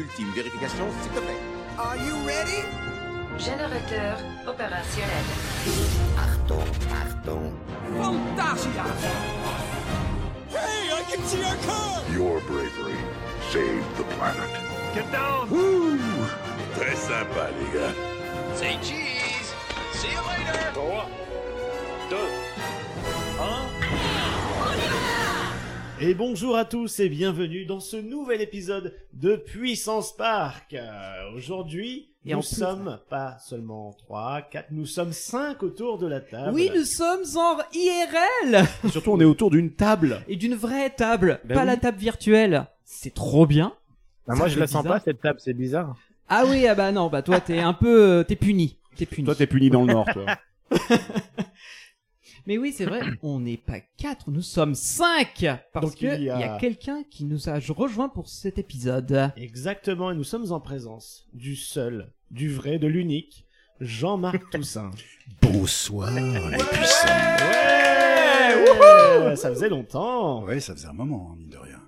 ultime vérification, s'il te plaît. Are you ready? Générateur opérationnel. Pardon, pardon. Fantasia! Hey, I can see our car! Your bravery saved the planet. Get down! Woo! Très sympa, les gars. Say cheese! See you later! 3, 2, Et bonjour à tous et bienvenue dans ce nouvel épisode de Puissance Park. Euh, Aujourd'hui, Et nous en plus- sommes pas seulement 3, 4, nous sommes 5 autour de la table. Oui, nous sommes en IRL Surtout, on est autour d'une table. et d'une vraie table, Ben pas oui. la table virtuelle. C'est trop bien. Bah, Ça moi, je fait la sens bizarre. pas, cette table, c'est bizarre. Ah oui, ah bah non, bah toi t'es un peu, euh, t'es puni, t'es puni. Toi, t'es puni dans le Nord, toi. Mais oui, c'est vrai, on n'est pas quatre, nous sommes cinq parce Donc, que il y a- a, quelqu'un qui nous a rejoint pour cet épisode. Exactement, et nous sommes en présence du seul, du vrai, de l'unique, Jean-Marc Toussaint. Bonsoir les puissants. Ouais, ouais, Ça faisait longtemps. Ouais, ça faisait un moment, hein, mine de rien.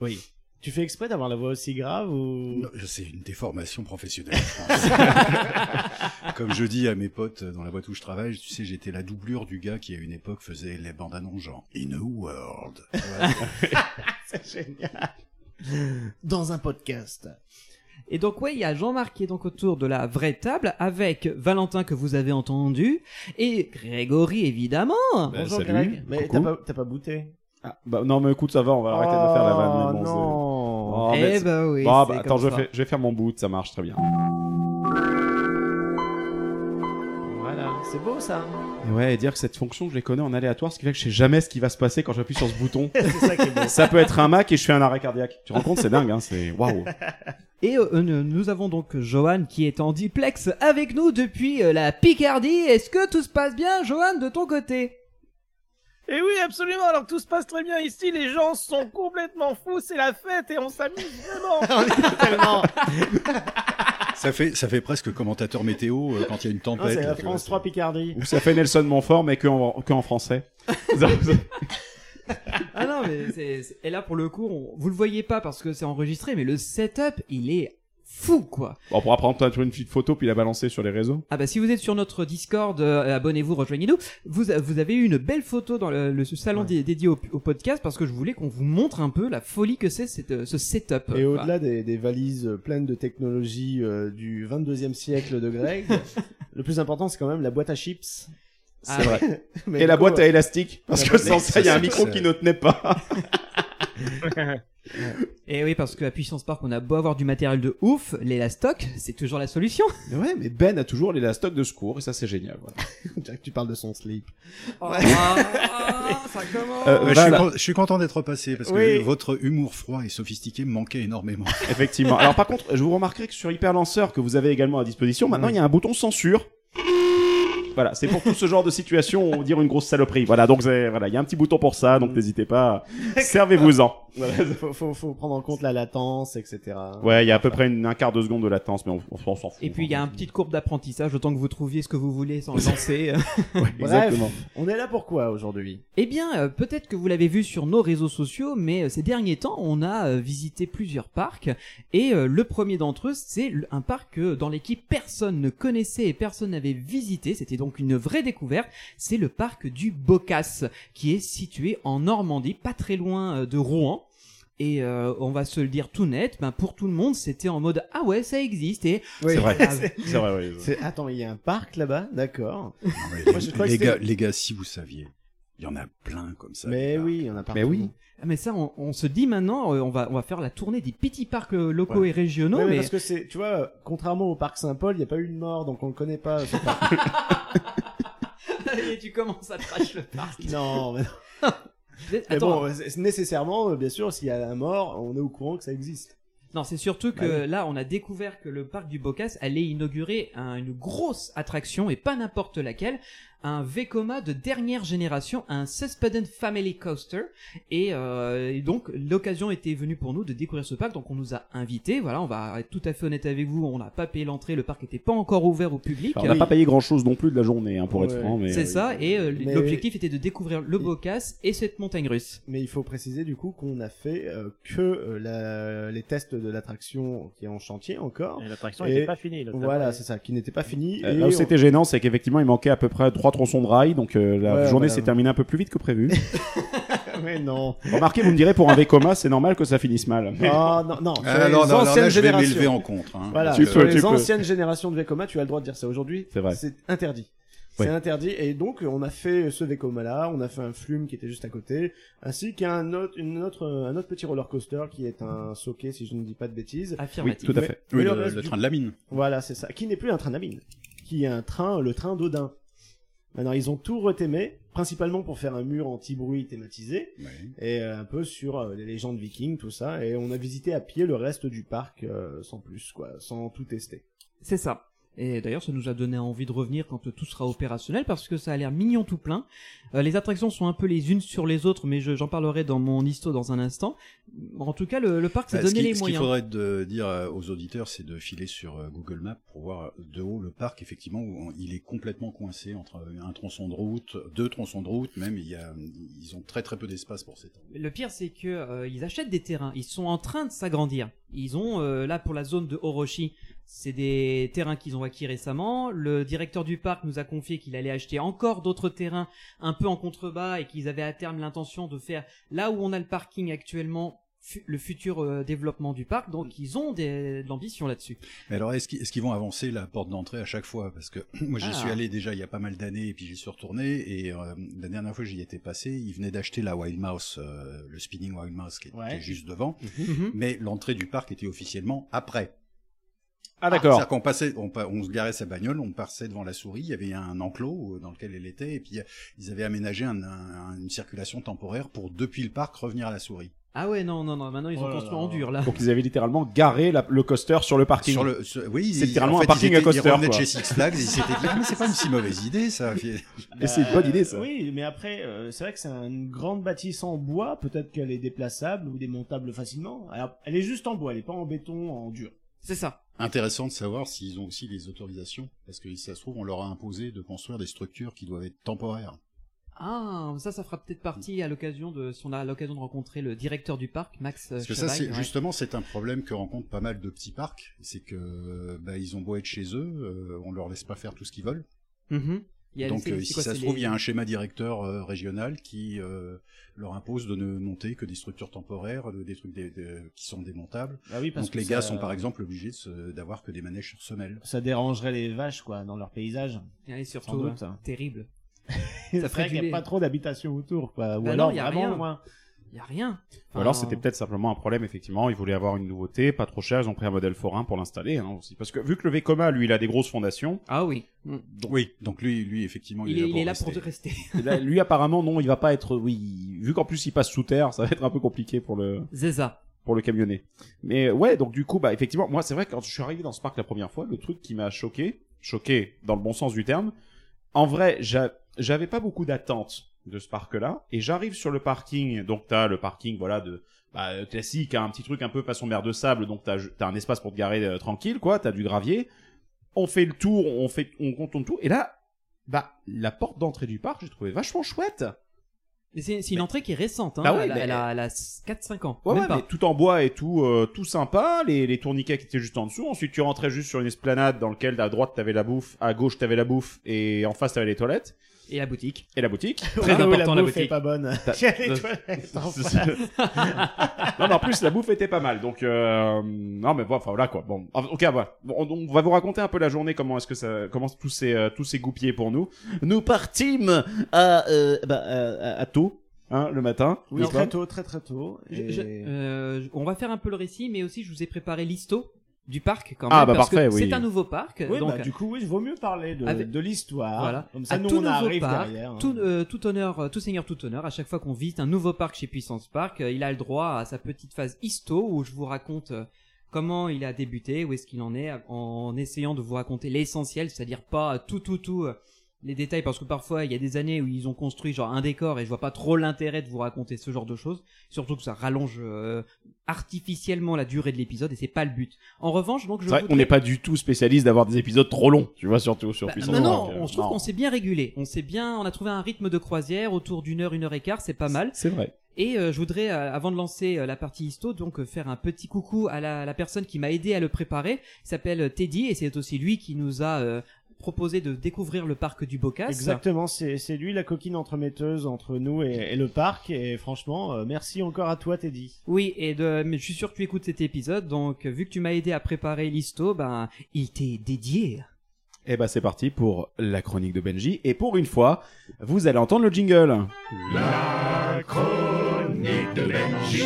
Oui. Tu fais exprès d'avoir la voix aussi grave ou... C'est une déformation professionnelle. je pense. Comme je dis à mes potes dans la boîte où je travaille, tu sais, j'étais la doublure du gars qui à une époque faisait les bandes annonces genre In a World. Ouais. C'est génial. Dans un podcast. Et donc ouais, il y a Jean-Marc qui est donc autour de la vraie table avec Valentin que vous avez entendu et Grégory évidemment. Bonjour salut, Greg. Mais t'as pas, t'as pas bouté? Ah, bah, non, mais écoute, ça va, on va arrêter de faire la vanne. mais bon, c'est- non. Oh, eh bah oui. Bon, bah, attends, je vais, je vais faire mon boot, ça marche très bien. Voilà, c'est beau ça. Et ouais, et dire que cette fonction, je les connais en aléatoire, ce qui fait que je sais jamais ce qui va se passer quand j'appuie sur ce bouton. c'est ça qui est beau. ça peut être un Mac et je fais un arrêt cardiaque. Tu te rends compte, c'est dingue, hein, c'est waouh. Et euh, nous avons donc Johan qui est en duplex avec nous depuis euh, la Picardie. Est-ce que tout se passe bien, Johan, de ton côté? Et oui, absolument. Alors, tout se passe très bien ici. Les gens sont complètement fous. C'est la fête et on s'amuse vraiment. On est tellement. ça fait ça fait presque commentateur météo euh, quand il y a une tempête. c'est la France c'est- 3 Picardie. Ou ça fait Nelson Montfort, mais que en, que en français. Ah non, mais c'est... c'est- Et là, pour le coup, on... vous le voyez pas parce que c'est enregistré, mais le setup, il est fou, quoi. Bon, on pourra prendre peut-être une petite photo puis la balancer sur les réseaux. Ah bah si vous êtes sur notre Discord, euh, abonnez-vous, rejoignez-nous. Vous, vous avez eu une belle photo dans le, le salon dé- dédié au, au podcast parce que je voulais qu'on vous montre un peu la folie que c'est cette, euh, ce setup. Et au-delà des, des valises pleines de technologie euh, du 22e siècle de Greg, le plus important c'est quand même la boîte à chips. C'est Ah vrai. Mais Et la coup, boîte à élastique, parce que sans ça, il y a un micro qui ne tenait pas. Et oui, parce qu'à Puissance Park, on a beau avoir du matériel de ouf, l'élastoc, c'est toujours la solution. Ouais, mais Ben a toujours l'élastoc de secours et ça c'est génial. Voilà. on dirait que tu parles de son slip. Ah, ça commence. Euh, Ouais, je, suis Voilà. con- je suis content d'être passé parce que Oui. votre humour froid et sophistiqué me manquait énormément. Effectivement. Alors par contre, je vous remarquerai que sur Hyperlanceur que vous avez également à disposition, maintenant il y a un bouton censure. Voilà, c'est pour tout ce genre de situation, on va dire une grosse saloperie. Voilà, donc voilà, il y a un petit bouton pour ça, donc n'hésitez pas, servez-vous-en. Voilà. faut, faut, faut prendre en compte la latence, etc. Ouais, il y a à peu près une- un quart de seconde de latence, mais on, on- on s'en fout. Et puis il y a une petite courbe d'apprentissage, autant que vous trouviez ce que vous voulez sans le lancer. Bref, Exactement. on est là pour quoi aujourd'hui? Eh bien, euh, peut-être que vous l'avez vu sur nos réseaux sociaux, mais euh, ces derniers temps, on a euh, visité plusieurs parcs, et le premier d'entre eux, c'est un parc que dans l'équipe personne ne connaissait et personne n'avait visité. C'était donc une vraie découverte. C'est le parc du Bocas, qui est situé en Normandie, pas très loin euh, de Rouen. Et euh, on va se le dire tout net, ben pour tout le monde, c'était en mode ah ouais, ça existe. Et Oui. C'est vrai. Ah, C'est vrai, oui. C'est- Attends, il y a un parc là-bas, d'accord. Les, les gars, c'était- les gars, si vous saviez, il y en a plein comme ça. Mais oui, il y en a partout. Mais oui. ah, mais ça, on, on se dit maintenant, euh, on va on va faire la tournée des petits parcs euh, locaux Ouais. et régionaux, Ouais, mais mais parce que c'est, tu vois, contrairement au parc Saint-Paul, il n'y a pas eu de mort, donc on le connaît pas. ce parc. Et tu commences à trash le parc. non, mais, mais Attends, bon, c'est- nécessairement, euh, bien sûr, s'il y a un mort, on est au courant que ça existe. non, c'est surtout que Bah là, on a découvert que le parc du Bocas allait inaugurer un- une grosse attraction et pas n'importe laquelle. Un Vekoma de dernière génération, un Suspended Family Coaster. Et, euh, et donc l'occasion était venue pour nous de découvrir ce parc, donc on nous a invités. Voilà, on va être tout à fait honnête avec vous, on n'a pas payé l'entrée, le parc n'était pas encore ouvert au public. Enfin, on n'a pas payé grand chose non plus de la journée, hein, pour être franc. mais C'est euh, ça, et euh, Mais- l'objectif était de découvrir le Bocas et cette montagne russe. Mais il faut préciser du coup qu'on a fait euh, que la- les tests de l'attraction qui est en chantier encore. Et l'attraction Et n'était pas finie. le Voilà, c'est ça, qui n'était pas fini. Euh, et Là où on- c'était gênant, c'est qu'effectivement, il manquait à peu près trois tronçons de rail, donc euh, la Ouais, journée voilà. s'est terminée un peu plus vite que prévu. Mais non. Remarquez, vous me direz, pour un Vekoma, c'est normal que ça finisse mal. Ah non, non. sur Ah, les alors anciennes là, je vais m'élever en contre. hein. Voilà, Tu sur peux, les tu peux. anciennes générations de Vekoma, tu as le droit de dire ça. Aujourd'hui, C'est vrai. c'est interdit. Ouais. C'est interdit. Et donc, on a fait ce Vekoma là, on a fait un flume qui était juste à côté, ainsi qu'un autre, une autre, un autre petit roller coaster qui est un socket, si je ne dis pas de bêtises. Affirmatif. tout à fait. Mais Oui, le le, reste le du- train de la mine. Voilà, c'est ça. Qui n'est plus un train d'Amine. Qui est un train, le train d'Odin. Maintenant, ils ont tout retémé, principalement pour faire un mur anti-bruit thématisé, Ouais. et euh, un peu sur euh, les légendes vikings, tout ça, et on a visité à pied le reste du parc, euh, sans plus, quoi, sans tout tester. C'est ça. Et d'ailleurs, ça nous a donné envie de revenir quand tout sera opérationnel parce que ça a l'air mignon tout plein. Euh, les attractions sont un peu les unes sur les autres, mais je- j'en parlerai dans mon histo dans un instant. En tout cas, le, le parc s'est Bah, donné ce les ce qu'il moyens. faudrait de dire euh, aux auditeurs, c'est de filer sur euh, Google Maps pour voir de haut le parc, effectivement, où on- il est complètement coincé entre un tronçon de route, deux tronçons de route, même, il y a, ils ont très très peu d'espace pour s'étendre. Le pire, c'est que euh, ils achètent des terrains. Ils sont en train de s'agrandir. Ils ont euh, là pour la zone de Orochi, c'est des terrains qu'ils ont acquis récemment. Le directeur du parc nous a confié qu'il allait acheter encore d'autres terrains un peu en contrebas et qu'ils avaient à terme l'intention de faire là où on a le parking actuellement le futur euh, développement du parc. Donc ils ont des, de l'ambition là-dessus. Mais alors, est-ce qu'ils vont avancer la porte d'entrée à chaque fois? Parce que moi, j'y Ah. suis allé déjà il y a pas mal d'années, et puis j'y suis retourné, et euh, la dernière fois que j'y étais passé, ils venaient d'acheter la Wild Mouse, euh, le Spinning Wild Mouse qui, Ouais. est juste devant, Mhm. mais l'entrée du parc était officiellement après. Ah, d'accord. C'est-à-dire qu'on passait, on, se garait sa bagnole, on passait devant la souris, il y avait un enclos euh, dans lequel elle était, et puis euh, ils avaient aménagé un- un- une circulation temporaire pour depuis le parc revenir à la souris. Ah ouais non non non maintenant ils ont Oh là construit là. en dur là. Donc ils avaient littéralement garé la- le coaster sur le parking. Sur le, sur- oui, C'est littéralement en un fait, parking ils à coaster, Ils revenaient quoi. chez Six Flags, ils s'étaient dit, ah, mais c'est pas une si mauvaise idée, ça. Et c'est une bonne idée, ça. Oui, mais après, euh, c'est vrai que c'est une grande bâtisse en bois, peut-être qu'elle est déplaçable ou démontable facilement. Alors, elle est juste en bois, elle est pas en béton, en dur. C'est ça. Intéressant de savoir s'ils ont aussi les autorisations, parce que si ça se trouve, on leur a imposé de construire des structures qui doivent être temporaires. Ah, ça, ça fera peut-être partie à l'occasion de, si on a l'occasion de rencontrer le directeur du parc, Max euh, Parce que ça, c'est ouais. justement, c'est un problème que rencontrent pas mal de petits parcs, c'est que bah, ils ont beau être chez eux, euh, on leur laisse pas faire tout ce qu'ils veulent. Y a- Donc, euh, si quoi, ça se trouve, les- il y a un schéma directeur euh, régional qui euh, leur impose de ne monter que des structures temporaires, de- des trucs qui sont démontables. Bah oui, parce Donc que les gars ça- sont par exemple obligés de se- d'avoir que des manèges sur semelle. Ça dérangerait les vaches, quoi, dans leur paysage. Et surtout, doute. euh, terrible. C'est ferait qu'il n'y a pas trop d'habitation autour, quoi. Ou Bah alors non, y a vraiment rien. loin. Il y a rien. Ou alors c'était peut-être simplement un problème, effectivement. Ils voulaient avoir une nouveauté, pas trop cher. Ils ont pris un modèle forain pour l'installer hein, aussi. Parce que vu que le Vekoma, lui, il a des grosses fondations. Ah oui. Oui, donc lui, lui effectivement, il, Il, est, il est là rester. pour rester. là, lui, apparemment, non, il va pas être. Oui, vu qu'en plus il passe sous terre, ça va être un peu compliqué pour le Zeza. pour le camionner. Mais ouais, donc du coup, bah effectivement, moi c'est vrai que quand je suis arrivé dans ce parc la première fois, le truc qui m'a choqué, choqué dans le bon sens du terme, en vrai, j'a- j'avais pas beaucoup d'attentes de ce parc-là, et j'arrive sur le parking, donc t'as le parking, voilà, de bah, euh, classique, hein, un petit truc un peu façon mer de sable, donc t'as as un espace pour te garer euh, tranquille, quoi, t'as du gravier. On fait le tour, on fait, on contourne tout, et là, bah la porte d'entrée du parc, j'ai trouvé vachement chouette. Mais c'est c'est une entrée qui est récente. Hein. Bah oui, elle, a- mais- elle a, elle a 4-5 ans. Ouais, Même ouais, pas. mais tout en bois et tout, euh, tout sympa. Les, les tourniquets qui étaient juste en dessous. Ensuite, tu rentrais juste sur une esplanade dans lequel à droite t'avais la bouffe, à gauche t'avais la bouffe et en face t'avais les toilettes Et la boutique. et la boutique. Très Ah oui, important, la bouffe est boutique. pas bonne. Les toilettes en C'est- face. non, mais en plus la bouffe était pas mal. Donc euh, non, mais bon, enfin voilà quoi. Bon, ok, voilà. Bon, on, on va vous raconter un peu la journée. Comment est-ce que ça, comment tout s'est euh, tout s'est goupillé pour nous. Nous partîmes à euh, bah, à, à tôt, hein, le matin. Oui, très tôt, très très tôt. Je- Et- je- euh, on va faire un peu le récit, mais aussi je vous ai préparé l'histo du parc quand Ah, même. bah, parce parfait, que oui. C'est un nouveau parc. Oui, donc, bah, du coup, oui, il vaut mieux parler de, Avec- de l'histoire. Voilà. Comme ça, à nous, tout on arrive parc, derrière. hein. tout, euh, tout honneur, euh, tout seigneur, tout honneur. À chaque fois qu'on visite un nouveau parc chez Puissance Park, euh, il a le droit à sa petite phase histo où je vous raconte euh, comment il a débuté, où est-ce qu'il en est, en essayant de vous raconter l'essentiel, c'est-à-dire pas tout, tout, tout. Les détails parce que parfois il y a des années où ils ont construit genre un décor et je vois pas trop l'intérêt de vous raconter ce genre de choses. Surtout que ça rallonge euh, artificiellement la durée de l'épisode et c'est pas le but. En revanche, donc je vrai voudrais- qu'on n'est pas du tout spécialiste d'avoir des épisodes trop longs, tu vois, surtout sur bah, Puissance. non, non, euh, on se trouve qu'on s'est bien régulé. On s'est bien, on a trouvé un rythme de croisière autour d'une heure, une heure et quart, c'est pas mal. C'est vrai. Et euh, je voudrais, euh, avant de lancer euh, la partie histo, donc faire un petit coucou à la, la personne qui m'a aidé à le préparer. Il s'appelle Teddy et c'est aussi lui qui nous a euh, proposé de découvrir le parc du Bocas. Exactement, c'est lui la coquine entremetteuse entre nous et, et le parc. Et franchement, euh, merci encore à toi, Teddy. Oui, et de, mais je suis sûr que tu écoutes cet épisode, donc euh, vu que tu m'as aidé à préparer l'histo, ben il t'est dédié. Et bah c'est parti pour la chronique de Benji. Et pour une fois, vous allez entendre le jingle. La chronique de Benji.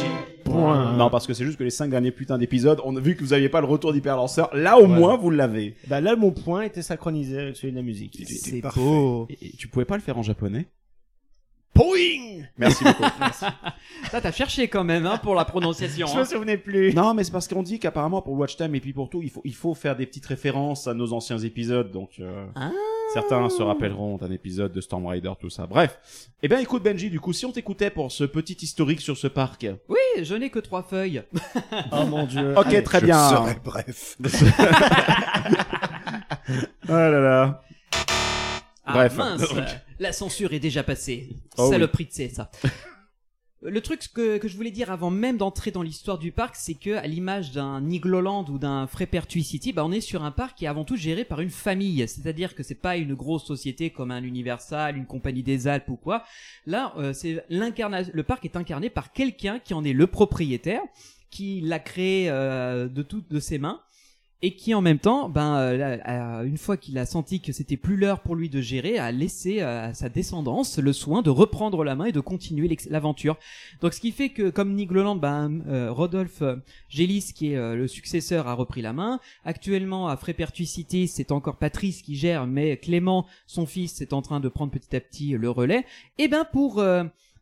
Point. Non, parce que c'est juste que les cinq derniers putains d'épisodes, on a vu que vous aviez pas le retour d'hyperlanceur. Là, au Voilà. moins, vous l'avez. Bah là, mon point était synchronisé avec celui de la musique. C'est beau. Et, et tu pouvais pas le faire en japonais? Poing Merci beaucoup. Ça t'as cherché quand même hein, pour la prononciation. Je hein. me souvenais plus. non, mais c'est parce qu'on dit qu'apparemment pour Watch Time et puis pour tout, il faut, il faut faire des petites références à nos anciens épisodes. Donc, euh, Ah. Certains se rappelleront d'un épisode de Storm Rider, tout ça. Bref. Eh bien, écoute Benji, du coup, si on t'écoutait pour ce petit historique sur ce parc. Oui, je n'ai que trois feuilles. Oh mon dieu. Ok, Allez. très Je bien. serai bref. Oh là là. Ah Bref. mince, Donc. la censure est déjà passée. Oh oui. Saloperie de c'est ça. Le truc que, que je voulais dire avant même d'entrer dans l'histoire du parc, c'est que à l'image d'un Igloland ou d'un Frépertuis City, bah on est sur un parc qui est avant tout géré par une famille. C'est-à-dire que c'est pas une grosse société comme un Universal, une compagnie des Alpes ou quoi. Là, euh, c'est l'incarnation. Le parc est incarné par quelqu'un qui en est le propriétaire, qui l'a créé euh, de toutes de ses mains et qui en même temps, ben, euh, une fois qu'il a senti que c'était plus l'heure pour lui de gérer, a laissé euh, à sa descendance le soin de reprendre la main et de continuer l'aventure. Donc, ce qui fait que, comme Nigloland, ben, euh, Rodolphe Gélis, qui est le successeur, a repris la main. Actuellement, à Frépertuis City, c'est encore Patrice qui gère, mais Clément, son fils, est en train de prendre petit à petit le relais. Et ben, pour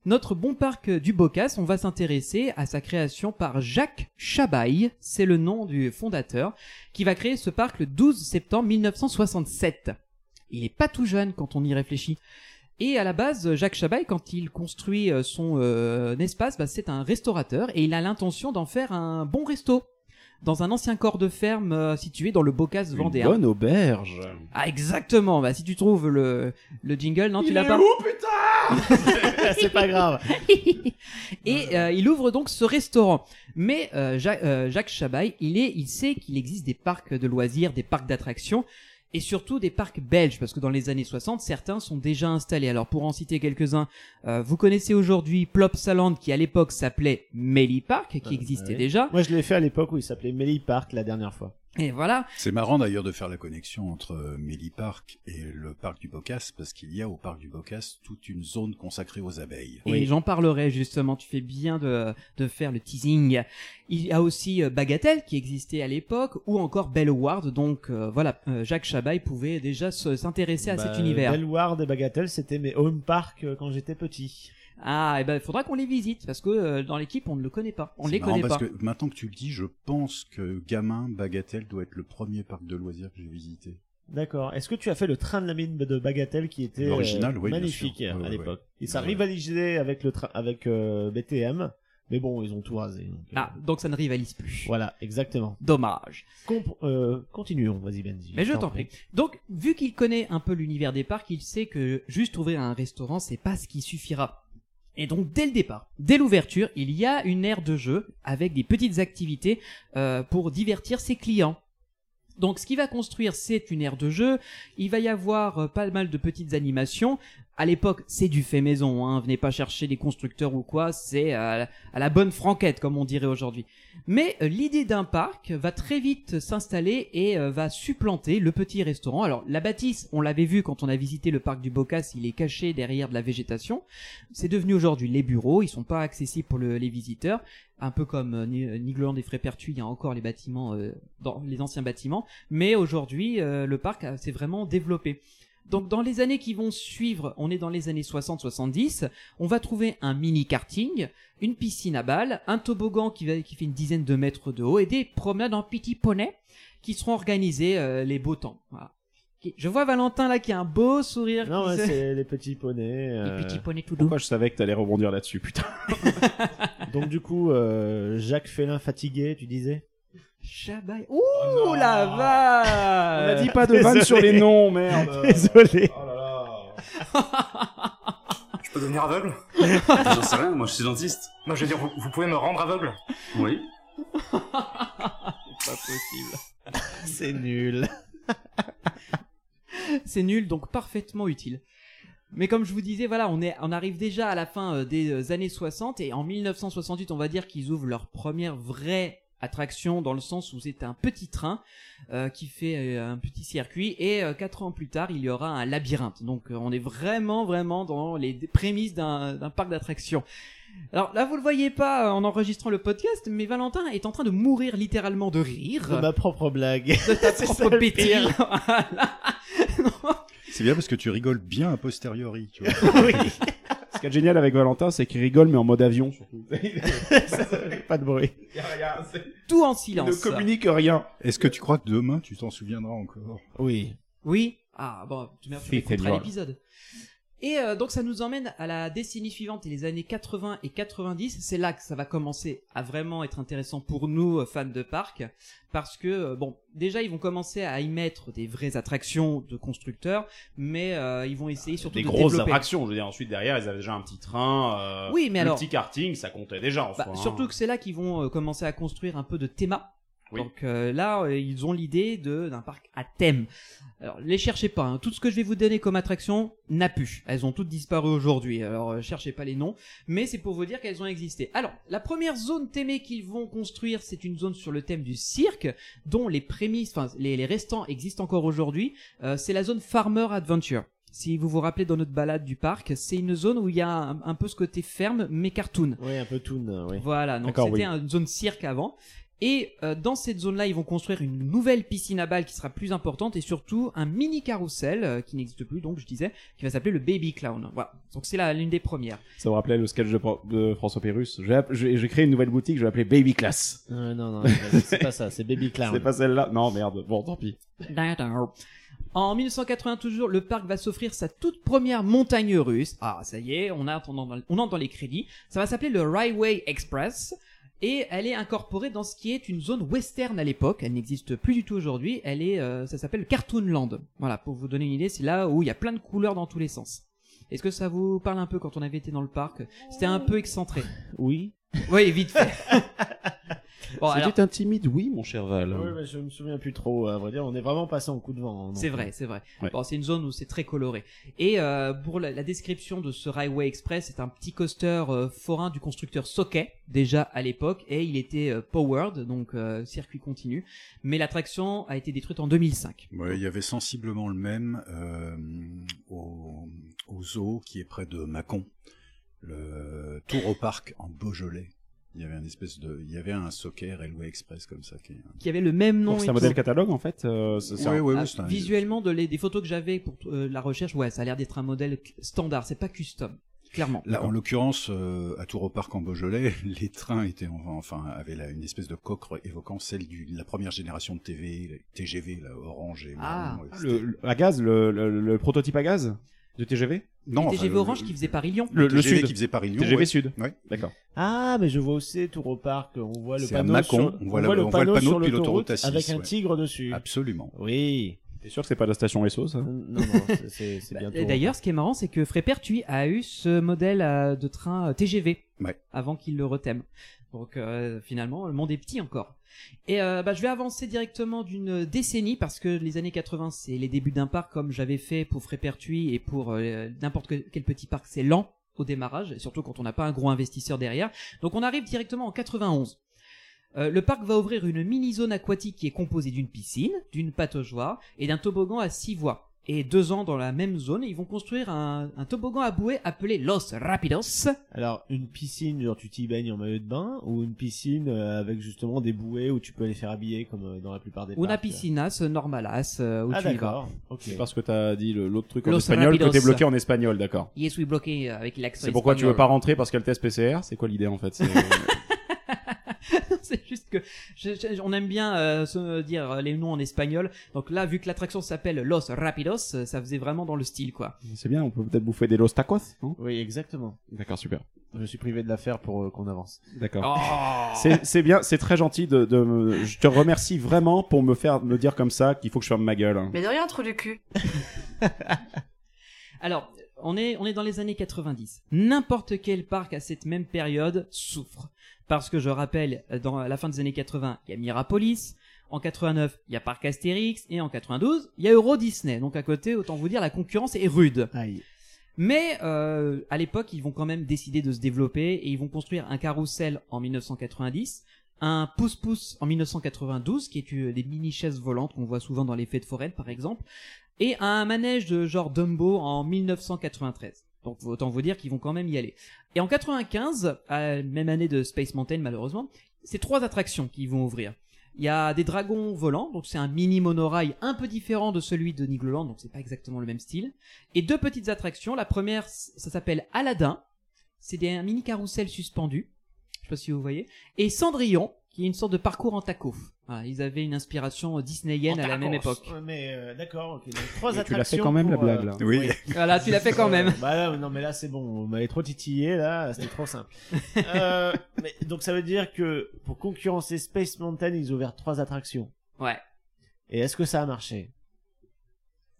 notre bon parc du Bocas, on va s'intéresser à sa création par Jacques Chabaille, c'est le nom du fondateur, qui va créer ce parc le 12 septembre 1967. Il est pas tout jeune quand on y réfléchit. Et à la base, Jacques Chabaille, quand il construit euh, son euh, espace, bah, c'est un restaurateur et il a l'intention d'en faire un bon resto dans un ancien corps de ferme euh, situé dans le Bocas Une vendéen. bonne auberge. Ah exactement. Bah si tu trouves le le jingle, non tu Il l'as est pas. où, putain c'est pas grave. Et euh, il ouvre donc ce restaurant. Mais euh, Jacques, euh, Jacques Chabaille, il est, il sait qu'il existe des parcs de loisirs, des parcs d'attractions. Et surtout des parcs belges, parce que dans les années 60, certains sont déjà installés. Alors pour en citer quelques-uns, euh, vous connaissez aujourd'hui Plopsaland, qui à l'époque s'appelait Melly Park, qui existait oui. déjà. Moi, je l'ai fait à l'époque où il s'appelait Melly Park la dernière fois. Et voilà. C'est marrant d'ailleurs de faire la connexion entre euh, Méli Park et le parc du Bocas, parce qu'il y a au parc du Bocas toute une zone consacrée aux abeilles. Et j'en parlerai justement, tu fais bien de, de faire le teasing. Il y a aussi euh, Bagatelle qui existait à l'époque, ou encore Bellward, donc euh, voilà, Jacques Chabaille pouvait déjà se- s'intéresser à Bah, cet univers. Bellward et Bagatelle, c'était mes home parks quand j'étais petit. Ah, et ben il faudra qu'on les visite, parce que euh, dans l'équipe on ne le connaît pas, on les connaît parce pas. que maintenant que tu le dis, je pense que gamin, Bagatelle doit être le premier parc de loisirs que j'ai visité. D'accord. Est-ce que tu as fait le train de la mine de Bagatelle qui était L'original, euh, oui, bien magnifique sûr. À ouais, l'époque ouais. Et ça Ouais, rivalisait avec le train avec euh, BTM, mais bon, ils ont tout rasé. donc, Ah, donc ça ne rivalise plus. Voilà, exactement. Dommage. Comp- euh, continuons, vas-y Benji. Mais je t'en prie. Donc, vu qu'il connaît un peu l'univers des parcs, il sait que juste ouvrir un restaurant, c'est pas ce qui suffira. Et donc, dès le départ, dès l'ouverture, il y a une aire de jeu avec des petites activités euh, pour divertir ses clients. Donc, ce qu'il va construire, c'est une aire de jeu. Il va y avoir euh, pas mal de petites animations. À l'époque, c'est du fait maison. Hein. Venez pas chercher des constructeurs ou quoi. C'est à, la- bonne franquette, comme on dirait aujourd'hui. Mais euh, l'idée d'un parc va très vite s'installer et euh, va supplanter le petit restaurant. Alors la bâtisse, on l'avait vu quand on a visité le parc du Bocas, il est caché derrière de la végétation. C'est devenu aujourd'hui les bureaux, ils sont pas accessibles pour le- les visiteurs. Un peu comme euh, Ni- Nigloland et Frépertuis, il y a encore les bâtiments euh, dans les anciens bâtiments. Mais aujourd'hui, euh, le parc euh, s'est vraiment développé. Donc dans les années qui vont suivre, on est dans les années 60-70, on va trouver un mini karting, une piscine à balles, un toboggan qui, va, qui fait une dizaine de mètres de haut et des promenades en petit poney qui seront organisées euh, les beaux temps. Voilà. Je vois Valentin là qui a un beau sourire. Non, ouais, se- c'est les petits poneys. Les euh, petits poneys tout doux. Pourquoi je savais que t'allais rebondir là-dessus, putain. Donc du coup, euh, Jacques Félin fatigué, tu disais? Chabaye. Ouh la vache On a dit pas de vanne sur les noms, merde. Désolé. Je peux devenir aveugle? J'en sais rien, moi je suis dentiste. Non, je veux dire, vous, vous pouvez me rendre aveugle? Oui. Pas possible. C'est nul. C'est nul, donc parfaitement utile. Mais comme je vous disais, voilà, on, est, on arrive déjà à la fin euh, des euh, années 60 et en 1968, on va dire qu'ils ouvrent leur première vraie attraction dans le sens où c'est un petit train euh, qui fait euh, un petit circuit et euh, quatre ans plus tard, il y aura un labyrinthe. Donc euh, on est vraiment, vraiment dans les prémices d'un d'un parc d'attractions. Alors là, vous le voyez pas euh, en enregistrant le podcast, mais Valentin est en train de mourir littéralement de rire. De ma propre blague. de ta C'est propre bêtise. Voilà. C'est bien parce que tu rigoles bien a posteriori, tu vois. oui. Ce qui est génial avec Valentin, c'est qu'il rigole, mais en mode avion, surtout. Pas de bruit. Tout en Il silence. ne communique rien. Est-ce que tu crois que demain tu t'en souviendras encore? Oui. Oui? Ah bon, tu m'as écoutera dur. l'épisode. Et euh, donc ça nous emmène à la décennie suivante et les années 80 et 90. C'est là que ça va commencer à vraiment être intéressant pour nous euh, fans de parc, parce que euh, bon, déjà ils vont commencer à y mettre des vraies attractions de constructeurs, mais euh, ils vont essayer surtout Des de grosses développer. attractions, je veux dire. Ensuite, derrière, ils avaient déjà un petit train. euh, Oui, mais le alors- petit karting, ça comptait déjà en Bah, soi. hein. surtout que c'est là qu'ils vont commencer à construire un peu de théma. Oui. Donc euh, là, euh, ils ont l'idée de d'un parc à thème. Alors les cherchez pas. hein. Tout ce que je vais vous donner comme attraction n'a plus. Elles ont toutes disparu aujourd'hui. Alors euh, cherchez pas les noms, mais c'est pour vous dire qu'elles ont existé. Alors la première zone thémée qu'ils vont construire, c'est une zone sur le thème du cirque, dont les prémices, enfin les, les restants existent encore aujourd'hui. Euh, c'est la zone Farmer Adventure. Si vous vous rappelez dans notre balade du parc, c'est une zone où il y a un, un peu ce côté ferme mais cartoon. Oui, un peu toon, oui. Voilà, donc c'était oui. une zone cirque avant. Et euh, dans cette zone-là, ils vont construire une nouvelle piscine à balles qui sera plus importante et surtout un mini carrousel euh, qui n'existe plus, donc je disais, qui va s'appeler le Baby Clown. Voilà, donc c'est l'une des premières. Ça me rappelait le sketch de, Pro- de François Pérus. J'ai créé une nouvelle boutique, je vais l'appeler Baby Class. Euh, non, non, c'est pas ça, c'est Baby Clown. C'est pas celle-là Non, merde. Bon, tant pis. En 1980 toujours, le parc va s'offrir sa toute première montagne russe. Ah, ça y est, on, a, on, entre dans les crédits. Ça va s'appeler le Railway Express. Et elle est incorporée dans ce qui est une zone western à l'époque. Elle n'existe plus du tout aujourd'hui. Elle est, euh, ça s'appelle Cartoonland. Voilà, pour vous donner une idée, c'est là où il y a plein de couleurs dans tous les sens. Est-ce que ça vous parle un peu quand on avait été dans le parc? C'était un peu excentré. Oui. Oui, vite fait. bon, alors, C'était un timide oui, mon cher Val. Oui, mais je me souviens plus trop, à vrai dire. On est vraiment passé en coup de vent. hein, C'est vrai, c'est vrai. Ouais. Bon, c'est une zone où c'est très coloré. Et euh, pour la, la description de ce Railway Express, c'est un petit coaster euh, forain du constructeur Socket déjà à l'époque, et il était euh, powered, donc euh, circuit continu. Mais l'attraction a été détruite en 2005. Ouais, il y avait sensiblement le même euh, au, au zoo qui est près de Mâcon, le Tour au parc en Beaujolais. Il y avait un espèce de, il y avait un Socket Railway Express comme ça qui. avait le même nom. Donc c'est un modèle catalogue en fait. euh, un- Ah, un- visuellement, de les, des photos que j'avais pour euh, la recherche, ouais, ça a l'air d'être un modèle standard. C'est pas custom, clairement. Là, en l'occurrence, euh, à Tour au Parc en Beaujolais, les trains étaient en- enfin avaient là une espèce de coque évoquant celle de la première génération de TV, TGV, là, orange et Ah. Le, le- à gaz, le, le- le prototype à gaz? De TGV non, Le TGV le- Orange le- qui faisait Paris-Lyon. Le, le TGV sud. qui faisait Paris-Lyon. TGV ouais. sud. Ouais. D'accord. Ah, mais je vois aussi Tour au parc. On voit le C'est à panneau Mâcon, sur, on voit la- on voit le panneau sur depuis l'autoroute l'autoroute A6, avec un tigre dessus. Absolument. Oui. T'es sûr que c'est pas la station SO ça Non, non, c'est- Bah, bientôt. et D'ailleurs, ce qui est marrant, c'est que Frépertuis a eu ce modèle euh, de train euh, TGV Ouais. avant qu'il le retème. Donc euh, finalement, le monde est petit encore. Et euh, bah, je vais avancer directement d'une décennie parce que les années 80, c'est les débuts d'un parc comme j'avais fait pour Frépertuis et pour euh, n'importe que- quel petit parc, c'est lent au démarrage, surtout quand on n'a pas un gros investisseur derrière. Donc on arrive directement en 91. Euh, le parc va ouvrir une mini-zone aquatique qui est composée d'une piscine, d'une pataugeoire et d'un toboggan à six voies. Et deux ans dans la même zone, ils vont construire un, un toboggan à bouée appelé Los Rapidos. Alors, une piscine, genre tu t'y baignes en maillot de bain, ou une piscine euh, avec justement des bouées où tu peux les faire habiller comme euh, dans la plupart des Una parcs. piscinas normalas, euh, où Ah tu y vas. d'accord. Ok. C'est parce que t'as dit le- l'autre truc en Los espagnol que Rapidos. t'es bloqué en espagnol, d'accord. Yes, oui, bloqué euh, avec l'accent C'est pourquoi tu veux espagnol. pas rentrer parce qu'il y a le test PCR C'est quoi l'idée en fait? C'est- que je- je- on aime bien euh, se dire les noms en espagnol. Donc là, vu que l'attraction s'appelle Los Rapidos, euh, ça faisait vraiment dans le style, quoi. C'est bien, on peut peut-être bouffer des Los Tacos, non? Oui, exactement. D'accord, super. Je suis privé de la faire pour euh, qu'on avance. D'accord. Oh. C'est bien, c'est très gentil de, de me- Je te remercie vraiment pour me faire me dire comme ça qu'il faut que je ferme ma gueule. hein. Mais de rien, trou du cul. Alors, on est, on est dans les années 90. N'importe quel parc à cette même période souffre. Parce que je rappelle, dans à la fin des années 80, il y a Mirapolis. En 89, il y a Parc Astérix. Et en 92, il y a Euro Disney. Donc à côté, autant vous dire, la concurrence est rude. Aïe. Mais euh, à l'époque, ils vont quand même décider de se développer et ils vont construire un carrousel en 1990, un pouce-pouce en 1992, qui est euh, des mini-chaises volantes qu'on voit souvent dans les fêtes foraines par exemple, et un manège de genre Dumbo en 1993. Donc autant vous dire qu'ils vont quand même y aller. Et en 95, à la même année de Space Mountain malheureusement, c'est trois attractions qui vont ouvrir. Il y a des dragons volants, donc c'est un mini monorail un peu différent de celui de Nigloland, donc c'est pas exactement le même style. Et deux petites attractions. La première, ça s'appelle Aladdin. C'est un mini carrousel suspendu. Je sais pas si vous voyez. Et Cendrillon, qui est une sorte de parcours en taco. Voilà, ils avaient une inspiration disneyienne à la même époque. Mais euh, d'accord, ok. Donc, trois Mais tu l'as attractions. fait quand même, la pour, blague, là. Oui. Voilà, tu l'as fait quand même. bah non, mais là c'est bon. Vous m'avez trop titillé là. C'était trop simple. euh, mais, donc ça veut dire que pour concurrencer Space Mountain, ils ont ouvert trois attractions. Ouais. Et est-ce que ça a marché?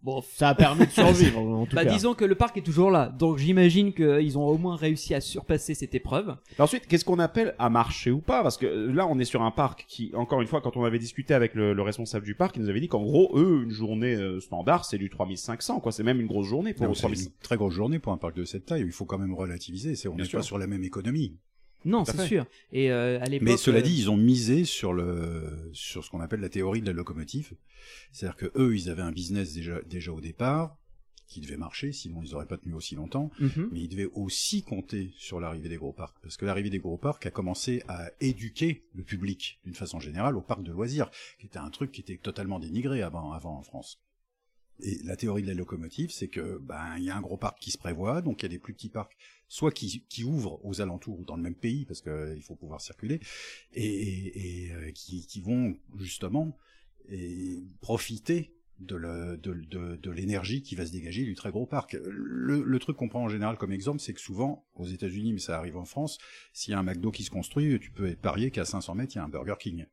Bon, Ça a permis de survivre en tout bah cas. disons que le parc est toujours là. Donc j'imagine qu'ils ont au moins réussi à surpasser cette épreuve. Et Ensuite, qu'est-ce qu'on appelle à marcher ou pas? Parce que euh, là, on est sur un parc qui, encore une fois, quand on avait discuté avec le, le responsable du parc, il nous avait dit qu'en gros, eux, une journée euh, standard, c'est du 3500, quoi. C'est même une grosse journée pour Non, eux, C'est 3500. une très grosse journée pour un parc de cette taille. Il faut quand même relativiser. C'est on n'est pas sur la même économie. Non, c'est sûr. Et euh, à l'époque. Mais cela euh, dit, ils ont misé sur le sur ce qu'on appelle la théorie de la locomotive. C'est-à-dire que eux, ils avaient un business déjà déjà au départ qui devait marcher, sinon ils n'auraient pas tenu aussi longtemps. mhm. Mais ils devaient aussi compter sur l'arrivée des gros parcs, parce que l'arrivée des gros parcs a commencé à éduquer le public d'une façon générale au parc de loisirs, qui était un truc qui était totalement dénigré avant avant en France. Et la théorie de la locomotive, c'est que ben il y a un gros parc qui se prévoit, donc il y a des plus petits parcs, soit qui, qui ouvrent aux alentours ou dans le même pays parce que euh, il faut pouvoir circuler, et, et, et, euh, qui, qui vont justement et profiter de, le- de, de, de l'énergie qui va se dégager du très gros parc. Le, le truc qu'on prend en général comme exemple, c'est que souvent, aux États-Unis, mais ça arrive en France, s'il y a un McDo qui se construit, tu peux parier qu'à 500 mètres, il y a un Burger King.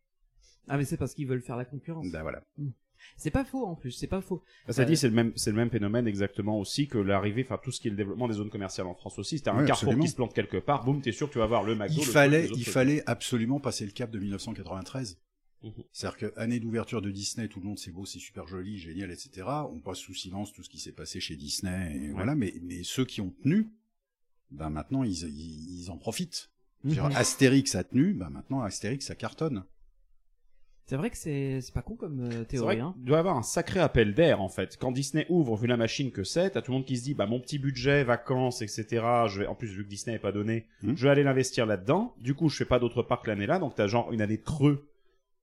Ah mais c'est parce qu'ils veulent faire la concurrence. Ben voilà. C'est pas faux en plus, c'est pas faux. Bah, ça Euh, dit, c'est le même, c'est le même phénomène exactement aussi que l'arrivée, enfin tout ce qui est le développement des zones commerciales en France aussi. C'était un Ouais, carrefour absolument. qui se plante quelque part, boum, t'es sûr que tu vas voir le McDo. Il le fallait, il trucs. fallait absolument passer le cap de 1993. Mhm. C'est-à-dire que année d'ouverture de Disney, tout le monde c'est beau, c'est super joli, génial, etc. On passe sous silence tout ce qui s'est passé chez Disney, et voilà. Mais, mais ceux qui ont tenu, ben maintenant ils, ils, ils en profitent. Mhm. Astérix a tenu, ben maintenant Astérix ça cartonne. C'est vrai que c'est c'est pas con comme euh, théorie. Hein. qu'il doit y avoir un sacré appel d'air en fait. Quand Disney ouvre, vu la machine que c'est, t'as tout le monde qui se dit bah mon petit budget, vacances, etc. Je vais en plus vu que Disney n'est pas donné, Hmm. je vais aller l'investir là-dedans. Du coup, je fais pas d'autres parcs l'année là, donc t'as genre une année de creux.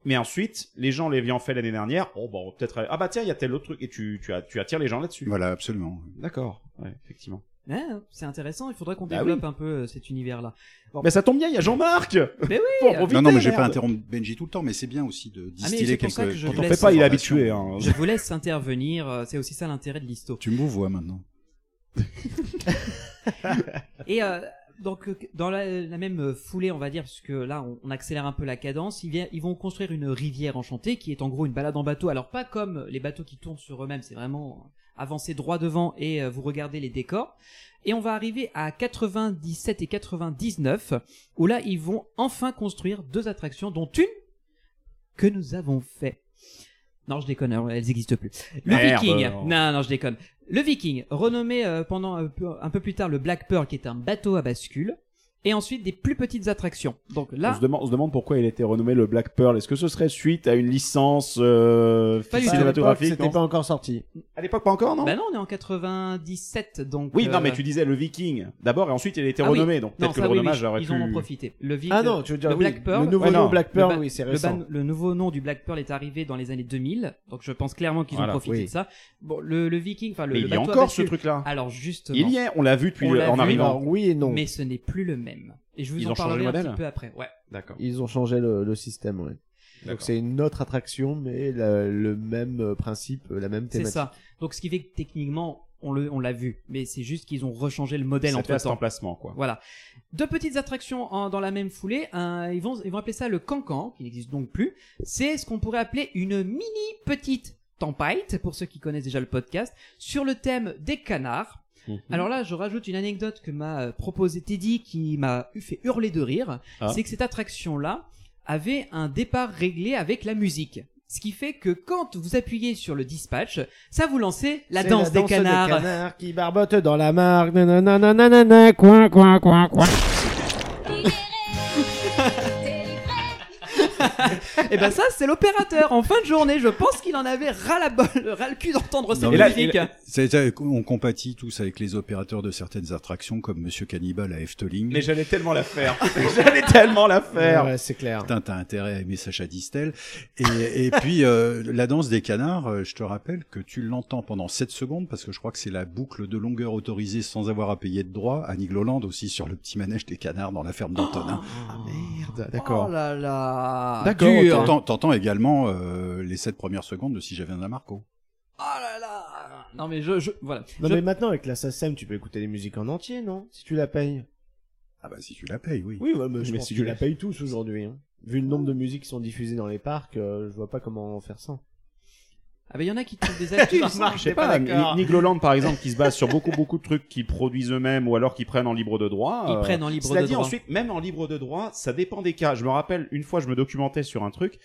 Mais ensuite, les gens les en fait l'année dernière. Oh bah on va peut-être ah bah tiens il y a tel autre truc et tu tu, as- tu attires les gens là-dessus. Voilà, absolument. D'accord, ouais, effectivement. Ouais, c'est intéressant, il faudrait qu'on Bah développe oui. un peu euh, cet univers-là. Bon. Mais ça tombe bien, il y a Jean-Marc. Mais oui Faut en profiter, Non, non, mais je vais merde. pas interrompre Benji tout le temps, mais c'est bien aussi de Ah, mais distiller c'est pour quelques. ça que je Quand on laisse- fait pas, il est informations. habitué. Hein. Je vous laisse intervenir, euh, c'est aussi ça l'intérêt de l'histo. Tu me vois maintenant. Et euh, donc euh, dans la, la même foulée, on va dire, parce que là on, on accélère un peu la cadence, ils, ils vont construire une rivière enchantée qui est en gros une balade en bateau. Alors pas comme les bateaux qui tournent sur eux-mêmes, c'est vraiment avancer droit devant et euh, vous regardez les décors. Et on va arriver à 97 et 99 où là ils vont enfin construire deux attractions, dont une que nous avons fait. Non, je déconne, elles n'existent plus. Le Merde, Viking. non. Non, non, je déconne. Le Viking, renommé euh, pendant un peu, un peu plus tard le Black Pearl, qui est un bateau à bascule. Et ensuite des plus petites attractions. Donc On, là, se demande, on se demande pourquoi il a été renommé le Black Pearl. Est-ce que ce serait suite à une licence euh, Pas cinématographique C'était pas encore sorti. À l'époque, pas encore, non bah non, on est en 97, donc. Oui, non, euh, mais tu disais le Viking d'abord, et ensuite il a été ah oui. renommé, donc Non, peut-être que ça, le oui, renommage oui, aurait ils pu. en ont profité. Le Viking, Ah non, tu veux dire le oui, Black Pearl. Le nouveau Ouais, nom. Black Pearl, oui, c'est récent. le nouveau nom du Black Pearl est arrivé dans les années 2000, donc je pense clairement qu'ils Voilà, ont profité oui. de ça. Bon, le, le Viking, enfin le, Mais il y a encore ce truc-là. Alors justement, Il y est, on l'a vu depuis en arrivant. Oui et non. mais ce n'est plus le même. Même. Et je vous Ils en ont changé le parlerai un modèle petit peu après. Ouais. D'accord. Ils ont changé le, le système, ouais. Donc D'accord. c'est une autre attraction, mais la- le même euh, principe, euh, la même C'est thématique. ça. Donc ce qui fait que techniquement, on le, on l'a vu, mais c'est juste qu'ils ont rechangé le modèle Ça entre fait à cet temps. emplacement, quoi. Voilà. Deux petites attractions en- dans la même foulée. Un- ils vont, ils vont appeler ça le cancan, qui n'existe donc plus. C'est ce qu'on pourrait appeler une mini petite tempête, pour ceux qui connaissent déjà le podcast, sur le thème des canards. Mhm. Alors là, je rajoute une anecdote que m'a euh, proposé Teddy, qui m'a eu- fait hurler de rire. Ah. C'est que cette attraction-là avait un départ réglé avec la musique. Ce qui fait que quand vous appuyez sur le dispatch, ça vous lançait la C'est danse, des, canards. canards qui barbotent dans la mare. Nanana, nanana, coin, coin, coin, coin. Et ben ça, c'est l'opérateur. En fin de journée, je pense qu'il en avait ras la bol, ras le cul d'entendre cette musique. on compatit tous avec les opérateurs de certaines attractions comme Monsieur Cannibal à Efteling. Mais j'allais tellement la faire. j'allais tellement la faire. Ouais, c'est clair. Putain, t'as intérêt à aimer Sacha Distel. Et, et puis, euh, la danse des canards, euh, je te rappelle que tu l'entends pendant 7 secondes, parce que je crois que c'est la boucle de longueur autorisée sans avoir à payer de droit. Annie Gloland aussi sur le petit manège des canards dans la ferme d'Antonin. Ah merde, Oh d'accord. là là. D'accord, t'entends, t'entends également euh, les 7 premières secondes de Si j'avais un Marco. Oh là là. Non mais je, je voilà. Non Je- mais maintenant avec la SACEM, tu peux écouter les musiques en entier, non? Si tu la payes. Ah bah si tu la payes, oui. Oui, ouais, mais je Mais pense si que tu tu la la- payes tous aujourd'hui. Hein. Vu le nombre de musiques qui sont diffusées dans les parcs, euh, je vois pas comment faire ça. Ah ben il y en a qui trouvent des astuces. Marc, Je sais pas, pas. Nick Loland par exemple qui se base sur beaucoup beaucoup de trucs qu'ils produisent eux-mêmes ou alors qu'ils prennent en libre de droit. Ils euh, prennent en libre cela de dit, droit. ensuite, même en libre de droit, ça dépend des cas. Je me rappelle une fois, je me documentais sur un truc.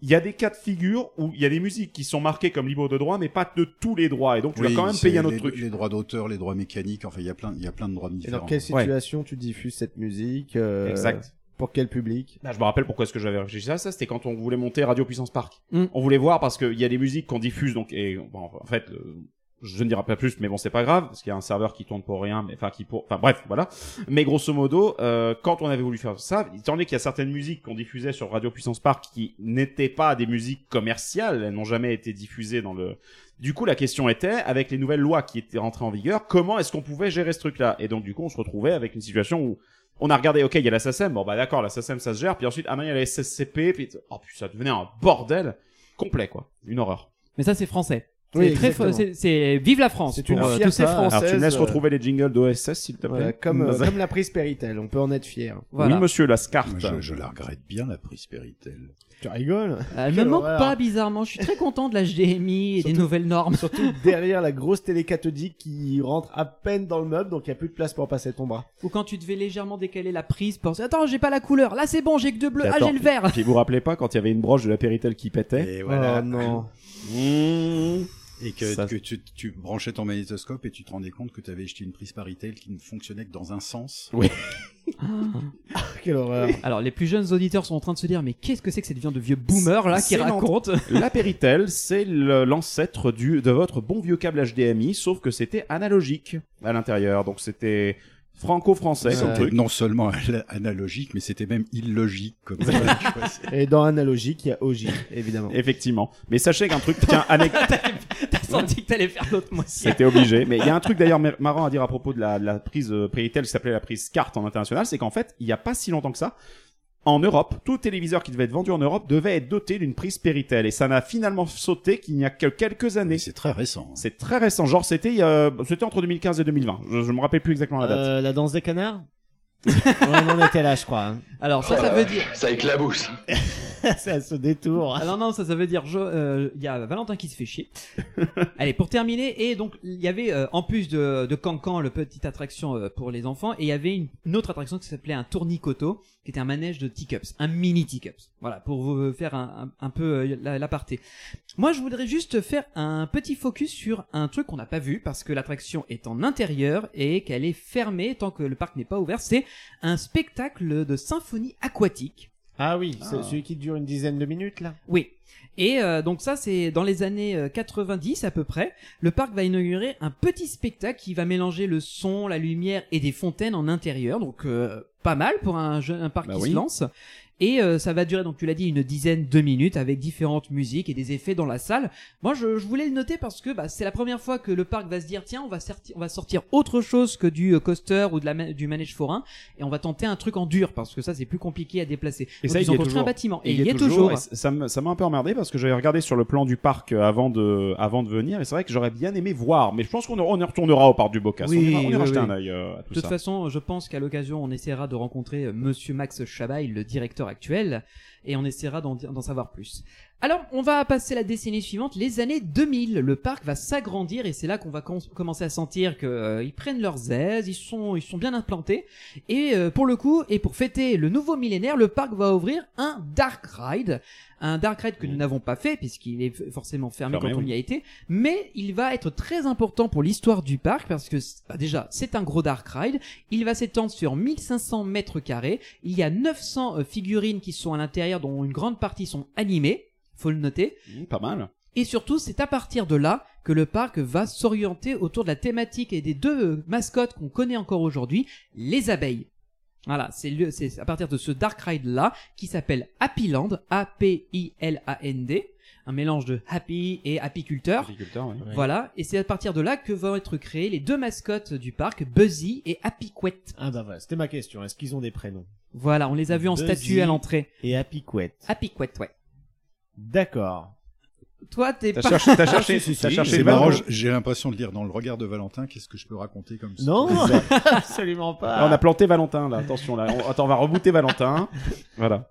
Il y a des cas de figure où il y a des musiques qui sont marquées comme libre de droit, mais pas de tous les droits. Et donc tu Oui, vas quand même payer un autre les, truc. Les droits d'auteur, les droits mécaniques, enfin il y a plein, il y a plein de droits Et différents. dans quelle Ouais. situation tu diffuses cette musique euh, Exact. Pour quel public Là, je me rappelle pourquoi est-ce que j'avais réfléchi à ça. C'était quand on voulait monter Radio Puissance Park. Mm. On voulait voir parce qu'il y a des musiques qu'on diffuse donc et bon, en fait. euh, je ne dirai pas plus, mais bon, c'est pas grave, parce qu'il y a un serveur qui tourne pour rien, mais enfin qui pour, enfin bref, voilà. Mais grosso modo, euh, quand on avait voulu faire ça, étant donné qu'il y a certaines musiques qu'on diffusait sur Radio Puissance Park qui n'étaient pas des musiques commerciales, elles n'ont jamais été diffusées dans le. Du coup, la question était, avec les nouvelles lois qui étaient rentrées en vigueur, comment est-ce qu'on pouvait gérer ce truc-là? Et donc, du coup, on se retrouvait avec une situation où on a regardé, ok, il y a la SACEM, bon bah d'accord, la SACEM ça se gère, puis ensuite, ah il y a la SSCP, puis oh, puis ça devenait un bordel complet, quoi, une horreur. Mais ça c'est français. Oui, C'est très, exactement. c'est, c'est vive la France. C'est une euh, fierté française. Alors, tu me laisses euh, retrouver les jingles d'OSS, s'il te plaît Voilà, comme, euh, comme la prise Péritel, on peut en être fier. Voilà. Oui, monsieur, la SCART. Je, je la regrette bien la prise Péritel. Tu rigoles Elle me manque pas bizarrement. Je suis très content de la HDMI et des nouvelles normes. Surtout derrière la grosse télé cathodique qui rentre à peine dans le meuble, donc il y a plus de place pour passer ton bras. Ou quand tu devais légèrement décaler la prise pour attends j'ai pas la couleur. Là c'est bon j'ai que deux bleus. Ah attends, j'ai le vert. Puis vous vous rappelez pas quand il y avait une broche de la Péritel qui pétait Et voilà. Oh non. Mmh. Et que, Ça- que tu, tu branchais ton magnétoscope et tu te rendais compte que tu avais acheté une prise Paritel qui ne fonctionnait que dans un sens. Quelle horreur. Alors les plus jeunes auditeurs sont en train de se dire mais qu'est-ce que c'est que cette viande de vieux boomer là qui raconte La Péritel, c'est l'ancêtre du de votre bon vieux câble HDMI, sauf que c'était analogique à l'intérieur. Donc c'était franco-français C'était truc. non seulement al- analogique, mais c'était même illogique comme Et dans analogique, il y a OJ, évidemment. Effectivement. Mais sachez qu'un truc, tiens, anec- T'as senti que t'allais faire l'autre moitié. c'était obligé. Mais il y a un truc d'ailleurs mar- marrant à dire à propos de la, de la prise euh, Péritel qui s'appelait la prise carte en international, c'est qu'en fait, il y a pas si longtemps que ça, en Europe, tout téléviseur qui devait être vendu en Europe devait être doté d'une prise Péritel. Et ça n'a finalement sauté qu'il n'y a que quelques années. c'est très récent. C'est très récent. Genre, c'était, il y a- c'était entre 2015 et 2020. Je, je me rappelle plus exactement la date. Euh, la danse des canards? On en était là, je crois. hein. Alors ça ça veut dire Ça éclabousse. ça se détourne. Ah non, non, ça, ça veut dire, je- euh, il y a Valentin qui se fait chier. Allez, pour terminer, et donc, il y avait, euh, en plus de, de Cancan, le petite attraction euh, pour les enfants, et il y avait une, une autre attraction qui s'appelait un tournicoto, qui était un manège de teacups, un mini teacups. Voilà, pour vous faire un, un, un peu euh, la- l'aparté. Moi, je voudrais juste faire un petit focus sur un truc qu'on n'a pas vu, parce que l'attraction est en intérieur et qu'elle est fermée tant que le parc n'est pas ouvert. C'est un spectacle de symphonie aquatique. Ah oui, c'est celui qui dure une dizaine de minutes, là Oui. Et euh, donc ça, c'est dans les années euh, 90 à peu près. Le parc va inaugurer un petit spectacle qui va mélanger le son, la lumière et des fontaines en intérieur. Donc euh, pas mal pour un, jeune, un parc Bah qui oui. se lance. Et euh, ça va durer, donc tu l'as dit, une dizaine de minutes avec différentes musiques et des effets dans la salle. Moi, je, je voulais le noter parce que bah, c'est la première fois que le parc va se dire tiens, on va, sorti- on va sortir autre chose que du euh, coaster ou de la ma- du manège forain et on va tenter un truc en dur parce que ça c'est plus compliqué à déplacer. Et Donc, ça, ils il y ont construit toujours. un bâtiment et Il il y est est toujours. ça m'a un peu emmerdé parce que j'avais regardé sur le plan du parc euh, avant de, avant de venir et c'est vrai que j'aurais bien aimé voir. Mais je pense qu'on on y retournera au parc du Bocas. Oui, on ira, on ira oui, jeter oui. un œil euh, à tout De toute ça. façon, je pense qu'à l'occasion, on essaiera de rencontrer Monsieur Max Chabaille, le directeur actuel, et on essaiera d'en savoir plus. Alors, on va passer la décennie suivante, les années 2000. Le parc va s'agrandir et c'est là qu'on va com- commencer à sentir que euh, ils prennent leurs aises, ils sont, ils sont bien implantés. Et euh, pour le coup, et pour fêter le nouveau millénaire, le parc va ouvrir un Dark Ride. Un Dark Ride que nous n'avons pas fait puisqu'il est forcément fermé, Fermé, quand on y a été. Mais il va être très important pour l'histoire du parc parce que bah, déjà, c'est un gros Dark Ride. Il va s'étendre sur 1500 mètres carrés. Il y a 900 euh, figurines qui sont à l'intérieur dont une grande partie sont animées. Faut le noter. Mmh, pas mal. Et surtout, c'est à partir de là que le parc va s'orienter autour de la thématique et des deux mascottes qu'on connaît encore aujourd'hui, les abeilles. Voilà, c'est à partir de ce Dark Ride là qui s'appelle Happy Land, A-P-I-L-A-N-D, un mélange de happy et apiculteur. Apiculteur, ouais. Voilà, et c'est à partir de là que vont être créées les deux mascottes du parc, Buzzy et Happy Quet. Ah bah voilà, c'était ma question. Est-ce qu'ils ont des prénoms? Voilà, on les a vus en Buzzy statue à l'entrée. Et Happy Quet. Happy Quet, ouais. D'accord. Toi, t'es T'as pas... cherché, t'as cherché, Si, si, t'as si, cherché C'est marrant, j'ai l'impression de lire dans le regard de Valentin qu'est-ce que je peux raconter comme ça. Non, absolument pas. on a planté Valentin là. Attention là. On- Attends, on va rebooter Valentin. Voilà.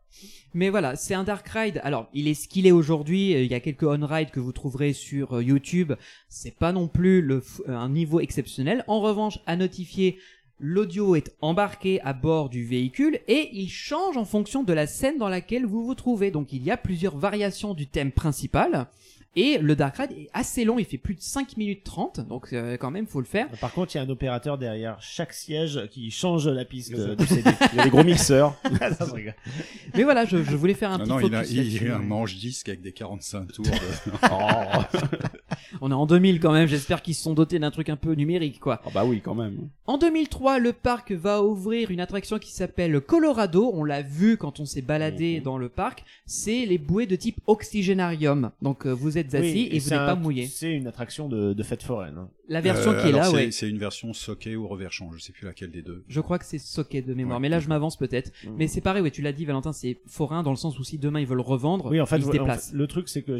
Mais voilà, c'est un Dark Ride. Alors, il est ce qu'il est aujourd'hui. Euh, Il y a quelques on-ride que vous trouverez sur euh, YouTube. C'est pas non plus le f- euh, un niveau exceptionnel. En revanche, à notifier, l'audio est embarqué à bord du véhicule et il change en fonction de la scène dans laquelle vous vous trouvez. Donc, il y a plusieurs variations du thème principal. Et le Dark Ride est assez long, il fait plus de 5 minutes 30, donc euh, quand même faut le faire. Par contre, il y a un opérateur derrière chaque siège qui change la piste Il y a- euh, du CD. Il y a des gros mixeurs. Mais voilà, je, je voulais faire un Non, petit non, il a, il là-dessus. a un manche-disque avec des 45 tours. de- Oh. On est en 2000 quand même, j'espère qu'ils se sont dotés d'un truc un peu numérique quoi. Ah bah oui, quand même. En 2003, le parc va ouvrir une attraction qui s'appelle Colorado. On l'a vu quand on s'est baladé dans le parc. C'est les bouées de type oxygénarium. Donc euh, vous êtes assis Oui, et, vous n'êtes pas mouillé. C'est une attraction de, de fête foraine. hein. La version Euh, qui est là, c'est- ouais. C'est une version socket ou reverchant, je sais plus laquelle des deux. Je crois que c'est socket de mémoire, Ouais, mais là je m'avance peut-être. Mm. Mais c'est pareil, ouais, tu l'as dit Valentin, c'est forain dans le sens où si demain ils veulent revendre, Oui, en fait, ils se en déplacent. fait, le truc c'est que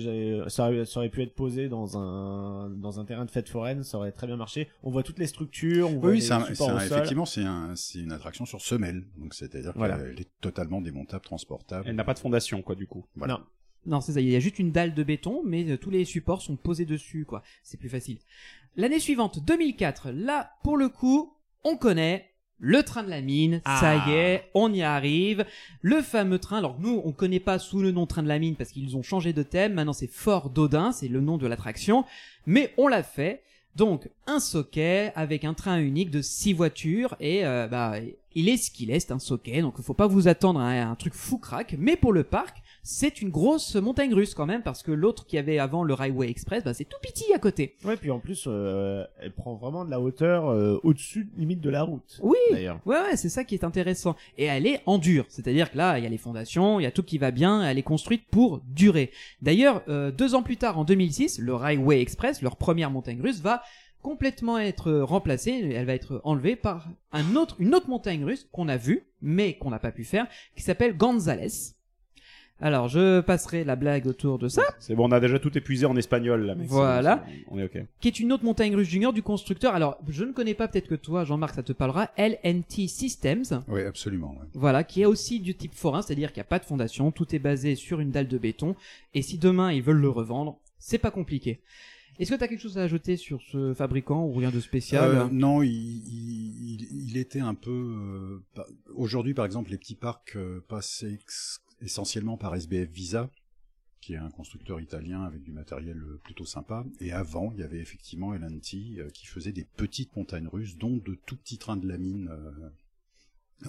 ça, aurait- ça aurait pu être posé dans un dans un terrain de fête foraine, ça aurait très bien marché. On voit toutes les structures, on voit Oui, les c'est un- supports c'est un- au sol. effectivement, c'est un, c'est une attraction sur semelle. Donc, c'est-à-dire Voilà. qu'elle est totalement démontable, transportable. Elle n'a pas de fondation, quoi, du coup. Voilà. Non. Non, c'est ça, il y a juste une dalle de béton, mais euh, tous les supports sont posés dessus, quoi. C'est plus facile. L'année suivante, 2004, là, pour le coup, on connaît le train de la mine, ça Ah. y est, on y arrive. Le fameux train, alors nous, on connaît pas sous le nom train de la mine parce qu'ils ont changé de thème, maintenant c'est Fort Dodin, c'est le nom de l'attraction, mais on l'a fait. Donc, un socket avec un train unique de 6 voitures et euh, bah, il est ce qu'il est, c'est un socket, donc faut pas vous attendre à un, truc fou crack, mais pour le parc, c'est une grosse montagne russe quand même parce que l'autre qui avait avant le Railway Express, bah, c'est tout petit à côté. Ouais, puis en plus, euh, elle prend vraiment de la hauteur euh, au-dessus limite de la route. Oui, D'ailleurs. ouais, ouais, c'est ça qui est intéressant. Et elle est en dur, c'est-à-dire que là, il y a les fondations, il y a tout qui va bien, elle est construite pour durer. D'ailleurs, euh, deux ans plus tard, en 2006, le Railway Express, leur première montagne russe, va complètement être remplacée, elle va être enlevée par un autre, une autre montagne russe qu'on a vue, mais qu'on n'a pas pu faire, qui s'appelle Gonzales. Alors, je passerai la blague autour de ça. C'est bon, on a déjà tout épuisé en espagnol, là, mec. Voilà. C'est- On est ok. qui est une autre montagne russe junior du constructeur. Alors, je ne connais pas, peut-être que toi, Jean-Marc, ça te parlera, LNT Systems. Oui, absolument. ouais. Voilà, qui est aussi du type forain, c'est-à-dire qu'il n'y a pas de fondation, tout est basé sur une dalle de béton, et si demain ils veulent le revendre, c'est pas compliqué. Est-ce que tu as quelque chose à ajouter sur ce fabricant ou rien de spécial Euh, non, il, il, il- il était un peu. euh, Aujourd'hui, par exemple, les petits parcs euh, passent ex- essentiellement par SBF Visa, qui est un constructeur italien avec du matériel euh, plutôt sympa. Et avant, il y avait effectivement LNT euh, qui faisait des petites montagnes russes, dont de tout petits trains de la mine. euh,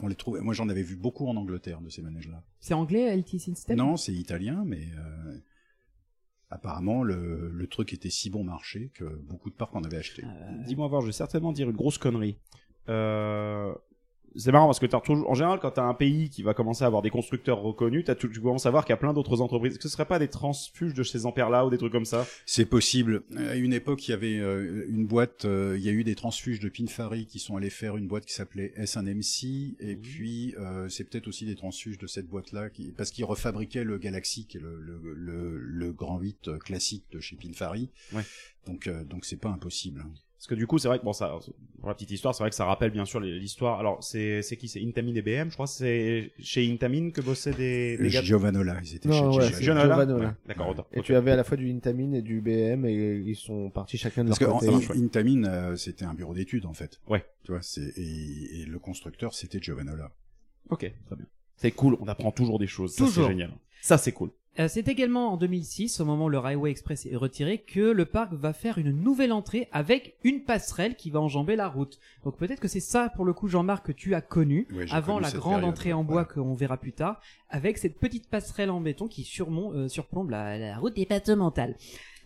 on les trouvait. Moi, j'en avais vu beaucoup en Angleterre de ces manèges-là. C'est anglais, LT System Non, c'est italien, mais euh, apparemment le, le truc était si bon marché que beaucoup de parcs en avaient acheté. Euh, Dis-moi voir, je vais certainement dire une grosse connerie. Euh, c'est marrant parce que t'as toujours, en général, quand t'as un pays qui va commencer à avoir des constructeurs reconnus, t'as tout, tu commences à voir qu'il y a plein d'autres entreprises. Est-ce que ce serait pas des transfuges de ces ampères-là ou des trucs comme ça? C'est possible. À une époque, il y avait euh, une boîte, euh, il y a eu des transfuges de Pinfari qui sont allés faire une boîte qui s'appelait S1MC, et Mhm. puis euh, c'est peut-être aussi des transfuges de cette boîte-là, qui, parce qu'ils refabriquaient le Galaxy, qui est le, le, le, le grand 8 euh, classique de chez Pinfari. Ouais. Donc euh, donc c'est pas impossible. Parce que du coup, c'est vrai que bon, ça, pour la petite histoire, c'est vrai que ça rappelle bien sûr l'histoire. Alors, c'est c'est qui? C'est Intamin et BM, je crois. que C'est chez Intamin que bossaient des, des gars? Giovanola, ils étaient Non, chez ouais, Giovanola. Ouais, D'accord, autant. Et tu avais à la fois du Intamin et du BM et ils sont partis chacun de Parce leur que côté. en- Intamin, euh, c'était un bureau d'études en fait. Ouais. Tu vois, c'est et, et le constructeur c'était Giovanola. Ok, très bien. C'est cool, on apprend toujours des choses. Ça, c'est génial. Ça, c'est cool. Euh, C'est également en 2006, au moment où le Railway Express est retiré, que le parc va faire une nouvelle entrée avec une passerelle qui va enjamber la route. Donc peut-être que c'est ça, pour le coup, Jean-Marc, que tu as connu, Ouais, avant connu la grande période, entrée ouais, en bois voilà. qu'on verra plus tard, avec cette petite passerelle en béton qui surmont, euh, surplombe la, la route départementale.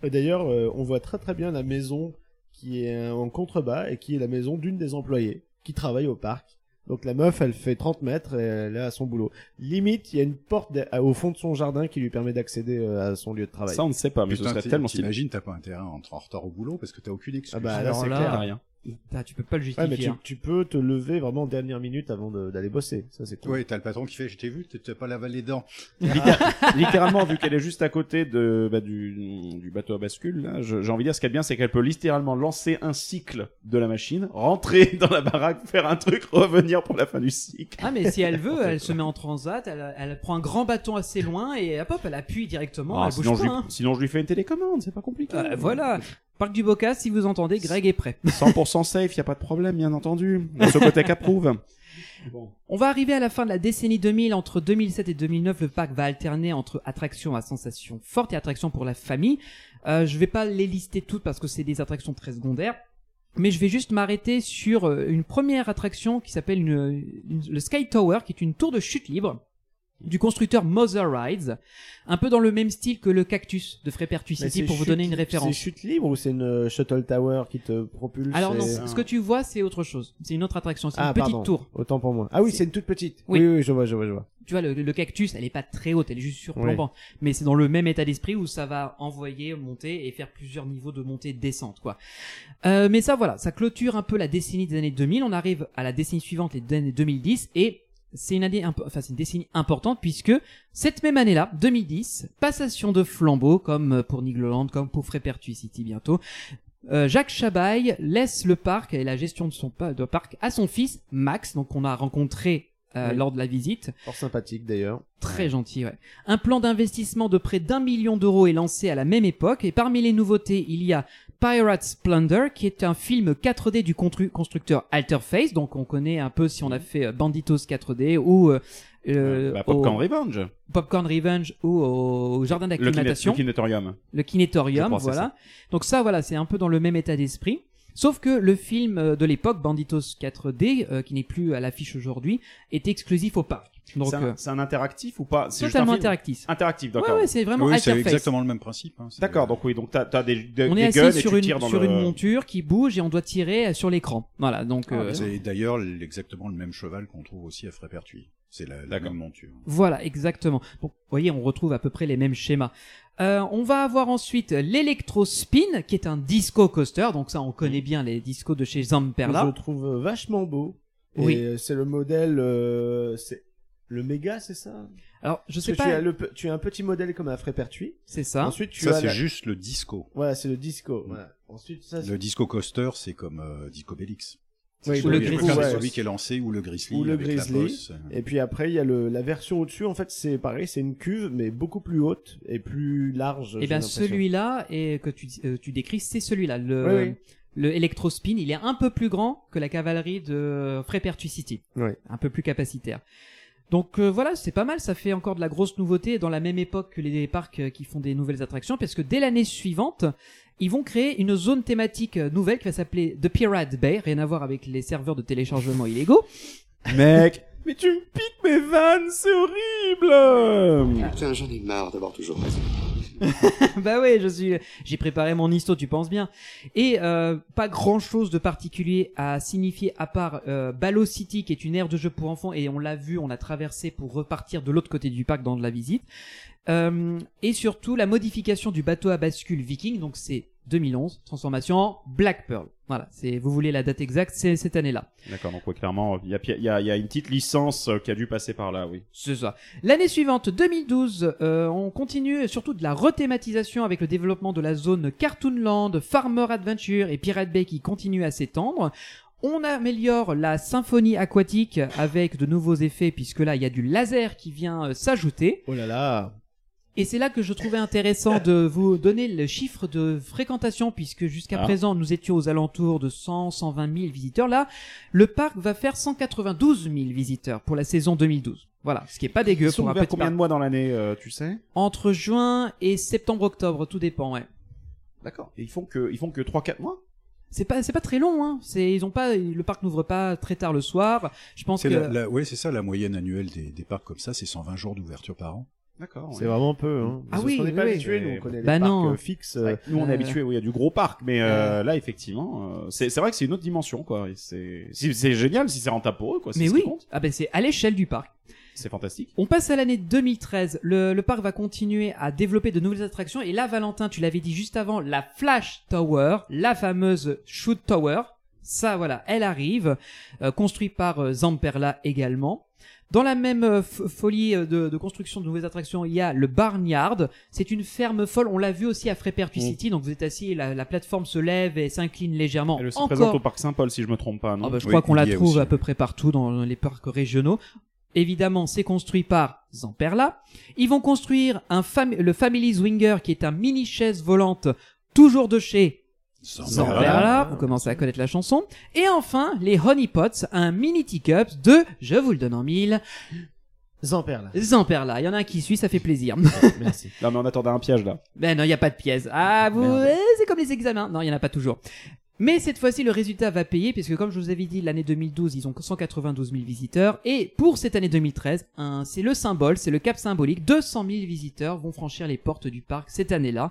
Et D'ailleurs, euh, on voit très très bien la maison qui est en contrebas et qui est la maison d'une des employées qui travaille au parc. Donc la meuf, elle fait 30 mètres et elle est à son boulot. Limite, il y a une porte au fond de son jardin qui lui permet d'accéder euh, à son lieu de travail. Ça, on ne sait pas, mais ce serait tellement stylé. T'imagines, t'as pas intérêt à entrer en retard au boulot parce que t'as aucune excuse. Ah bah Alors c'est là, clair. rien. Ah, tu peux pas le Ouais, justifier. mais tu, hein. tu peux te lever vraiment en dernière minute avant de- d'aller bosser. Ça, c'est cool. Ouais, t'as le patron qui fait, je t'ai vu, t'as pas lavé les dents. littéralement, vu qu'elle est juste à côté de, bah, du, du bateau à bascule, j'ai envie de dire ce a de bien, c'est qu'elle peut littéralement lancer un cycle de la machine, rentrer dans la baraque, faire un truc, revenir pour la fin du cycle. Ah mais si elle veut, elle se met en transat, elle, elle prend un grand bâton assez loin et hop, elle appuie directement, Ah, elle bouge sinon, pas. je lui, hein. sinon, je lui fais une télécommande, c'est pas compliqué. Euh, voilà, Parc du Bocas, si vous entendez, Greg est prêt. 100% safe, y a pas de problème, bien entendu. Socotec approuve. On va arriver à la fin de la décennie 2000. Entre 2007 et 2009, le parc va alterner entre attractions à sensations fortes et attractions pour la famille. Euh, je vais pas les lister toutes parce que c'est des attractions très secondaires. Mais je vais juste m'arrêter sur euh, une première attraction qui s'appelle une- une- le Sky Tower, qui est une tour de chute libre du constructeur Mother Rides, un peu dans le même style que le Cactus de Frépertuis City pour vous donner une référence. C'est chute libre ou c'est une euh, shuttle tower qui te propulse Alors non, et- ce que tu vois, c'est autre chose. C'est une autre attraction, c'est Ah, une petite tour. Autant pour moi. Ah oui, C'est- une toute petite. Oui. Oui, oui, je vois, je vois, je vois. tu vois, le, le cactus, elle est pas très haute, elle est juste surplombante. Mais c'est dans le même état d'esprit où ça va envoyer, monter et faire plusieurs niveaux de montée descente, quoi. Euh, mais ça, voilà, ça clôture un peu la décennie des années 2000. On arrive à la décennie suivante, les années 2010, et c'est une année, enfin, c'est une décennie importante puisque cette même année-là, 2010, passation de flambeau, comme pour Nigloland, comme pour Frépertuis City bientôt. Euh, Jacques Chabaille laisse le parc et la gestion de son pa- de parc à son fils Max, donc on a rencontré euh, Oui. lors de la visite. Fort sympathique d'ailleurs. Très gentil, ouais. Un plan d'investissement de près d'un million d'euros est lancé à la même époque, et parmi les nouveautés, il y a Pirate Splendor, qui est un film 4D du constru- constructeur Alterface, donc on connaît un peu si on a fait euh, Banditos 4D, ou euh, euh, Bah, Popcorn au Revenge. Popcorn Revenge, ou au Jardin Le, kiné- d'acclimatation le kinétorium. le kinétorium, c'est voilà. Donc ça, voilà, c'est un peu dans le même état d'esprit. Sauf que le film euh, de l'époque, Banditos 4D, euh, qui n'est plus à l'affiche aujourd'hui, est exclusif au parc. Donc C'est un, euh, c'est un interactif ou pas? C'est juste totalement un film? interactif. Interactif, Ouais, d'accord. ouais, c'est vraiment Oui, c'est exactement le même principe. hein. C'est- D'accord, donc oui, donc t'as as des, des, On des est guns assis et sur, tu une, tires dans sur le... une monture qui bouge et on doit tirer euh, sur l'écran. Voilà, donc Ah, euh, C'est d'ailleurs exactement le même cheval qu'on trouve aussi à Frépertuis. C'est la, la D'accord. même monture. voilà, exactement. Vous voyez, on retrouve à peu près les mêmes schémas. Euh, on va avoir ensuite l'Electrospin, qui est un disco coaster. Donc ça, on connaît bien les discos de chez Je Zamperla. le trouve vachement beau. Et Oui. euh, c'est le modèle, euh, c'est le méga, c'est ça? Alors, je Parce sais que tu pas, as, le, pe- tu as un petit modèle comme à Frépertuis. c'est ça. Ensuite, tu Ça, as c'est la- juste le disco. Voilà, c'est le disco. Voilà. Ensuite, ça, Le disco coaster, c'est comme euh, Disco Bellix. Oui, ou le Grizzly. c'est Ouais. celui qui est lancé ou le Grizzly Ou le avec la Grizzly. bosse. Et puis après, il y a le, la version au-dessus. En fait, c'est pareil, c'est une cuve, mais beaucoup plus haute et plus large. Et j'ai bien celui-là et que tu, euh, tu décris, c'est celui-là. Le, Oui, oui. le Electrospin, il est un peu plus grand que la cavalerie de Frépertuis City. Oui. Un peu plus capacitaire. Donc euh, voilà, c'est pas mal, ça fait encore de la grosse nouveauté dans la même époque que les parcs euh, qui font des nouvelles attractions, parce que dès l'année suivante, ils vont créer une zone thématique euh, nouvelle qui va s'appeler The Pirate Bay, rien à voir avec les serveurs de téléchargement illégaux. Mec, mais tu me piques mes vannes, c'est horrible Putain, j'en ai marre d'avoir toujours raison. bah oui, je suis, j'ai préparé mon histo, tu penses bien. Et euh, pas grand chose de particulier à signifier à part euh, City, qui est une aire de jeu pour enfants, et on l'a vu, on a traversé pour repartir de l'autre côté du parc dans de la visite. Euh, et surtout la modification du bateau à bascule Viking, donc c'est 2011, transformation en Black Pearl. Voilà, c'est vous voulez la date exacte, c'est cette année-là. D'accord, donc ouais, clairement, il y a, il y, a, il y a une petite licence euh, qui a dû passer par là, oui. C'est ça. L'année suivante, 2012, euh, on continue surtout de la rethématisation avec le développement de la zone Cartoonland, Farmer Adventure et Pirate Bay qui continue à s'étendre. On améliore la symphonie aquatique avec de nouveaux effets puisque là il y a du laser qui vient euh, s'ajouter. Oh là là. Et c'est là que je trouvais intéressant de vous donner le chiffre de fréquentation puisque jusqu'à Ah. présent nous étions aux alentours de 100, 120 000 visiteurs. Là, le parc va faire 192 000 visiteurs pour la saison 2012. Voilà, ce qui est pas dégueu Ils sont pour un petit combien parc. de mois dans l'année, euh, tu sais? Entre juin et septembre-octobre, tout dépend, ouais. D'accord. Et ils font que, ils font que 3-4 mois? C'est pas, c'est pas très long, hein. C'est, ils ont pas, le parc n'ouvre pas très tard le soir. Je pense que. La, la- ouais, c'est ça, la moyenne annuelle des, des parcs comme ça, c'est 120 jours d'ouverture par an. D'accord. C'est vraiment peu. Hein. Ah Parce oui, qu'on n'est pas oui, habitué, oui. nous, on connaît Bah parcs non. euh, fixes. Ouais, euh, nous on est Euh, habitué, oui, il y a du gros parc, mais euh, là effectivement, euh, c'est vrai que c'est une autre dimension, quoi. C'est génial si c'est rentable pour eux, quoi. Mais oui. Ah ben c'est à l'échelle du parc. C'est fantastique. On passe à l'année 2013. Le, le parc va continuer à développer de nouvelles attractions. Et là, Valentin, tu l'avais dit juste avant, la Flash Tower, la fameuse Shoot Tower. Ça, voilà, elle arrive, euh, construite par euh, Zamperla également. Dans la même euh, folie euh, de, de construction de nouvelles attractions, il y a le Barnyard. C'est une ferme folle. On l'a vu aussi à Frépertuis Mm. City. Donc vous êtes assis, et la, la plateforme se lève et s'incline légèrement. Elle se Encore présente au parc Saint-Paul, si je me trompe pas, non ah bah, je Oui, crois qu'on la trouve aussi, à peu près partout dans les parcs régionaux. Évidemment, c'est construit par Zamperla. Ils vont construire un fam- le Family Swinger qui est un mini chaise volante toujours de chez Zamperla. Vous commencez à connaître la chanson. Et enfin, les Honey Pots, un mini teacup de, je vous le donne en mille, Zamperla. Zamperla. Il y en a un qui suit, ça fait plaisir. Merci. Non, mais on attendait un piège là. Ben non, il n'y a pas de pièce. Ah, vous, eh, c'est comme les examens. Non, il n'y en a pas toujours. Mais cette fois-ci, le résultat va payer, puisque comme je vous avais dit, l'année 2012, ils ont 192 000 visiteurs. Et pour cette année 2013, un- c'est le symbole, c'est le cap symbolique. 200 000 visiteurs vont franchir les portes du parc cette année-là.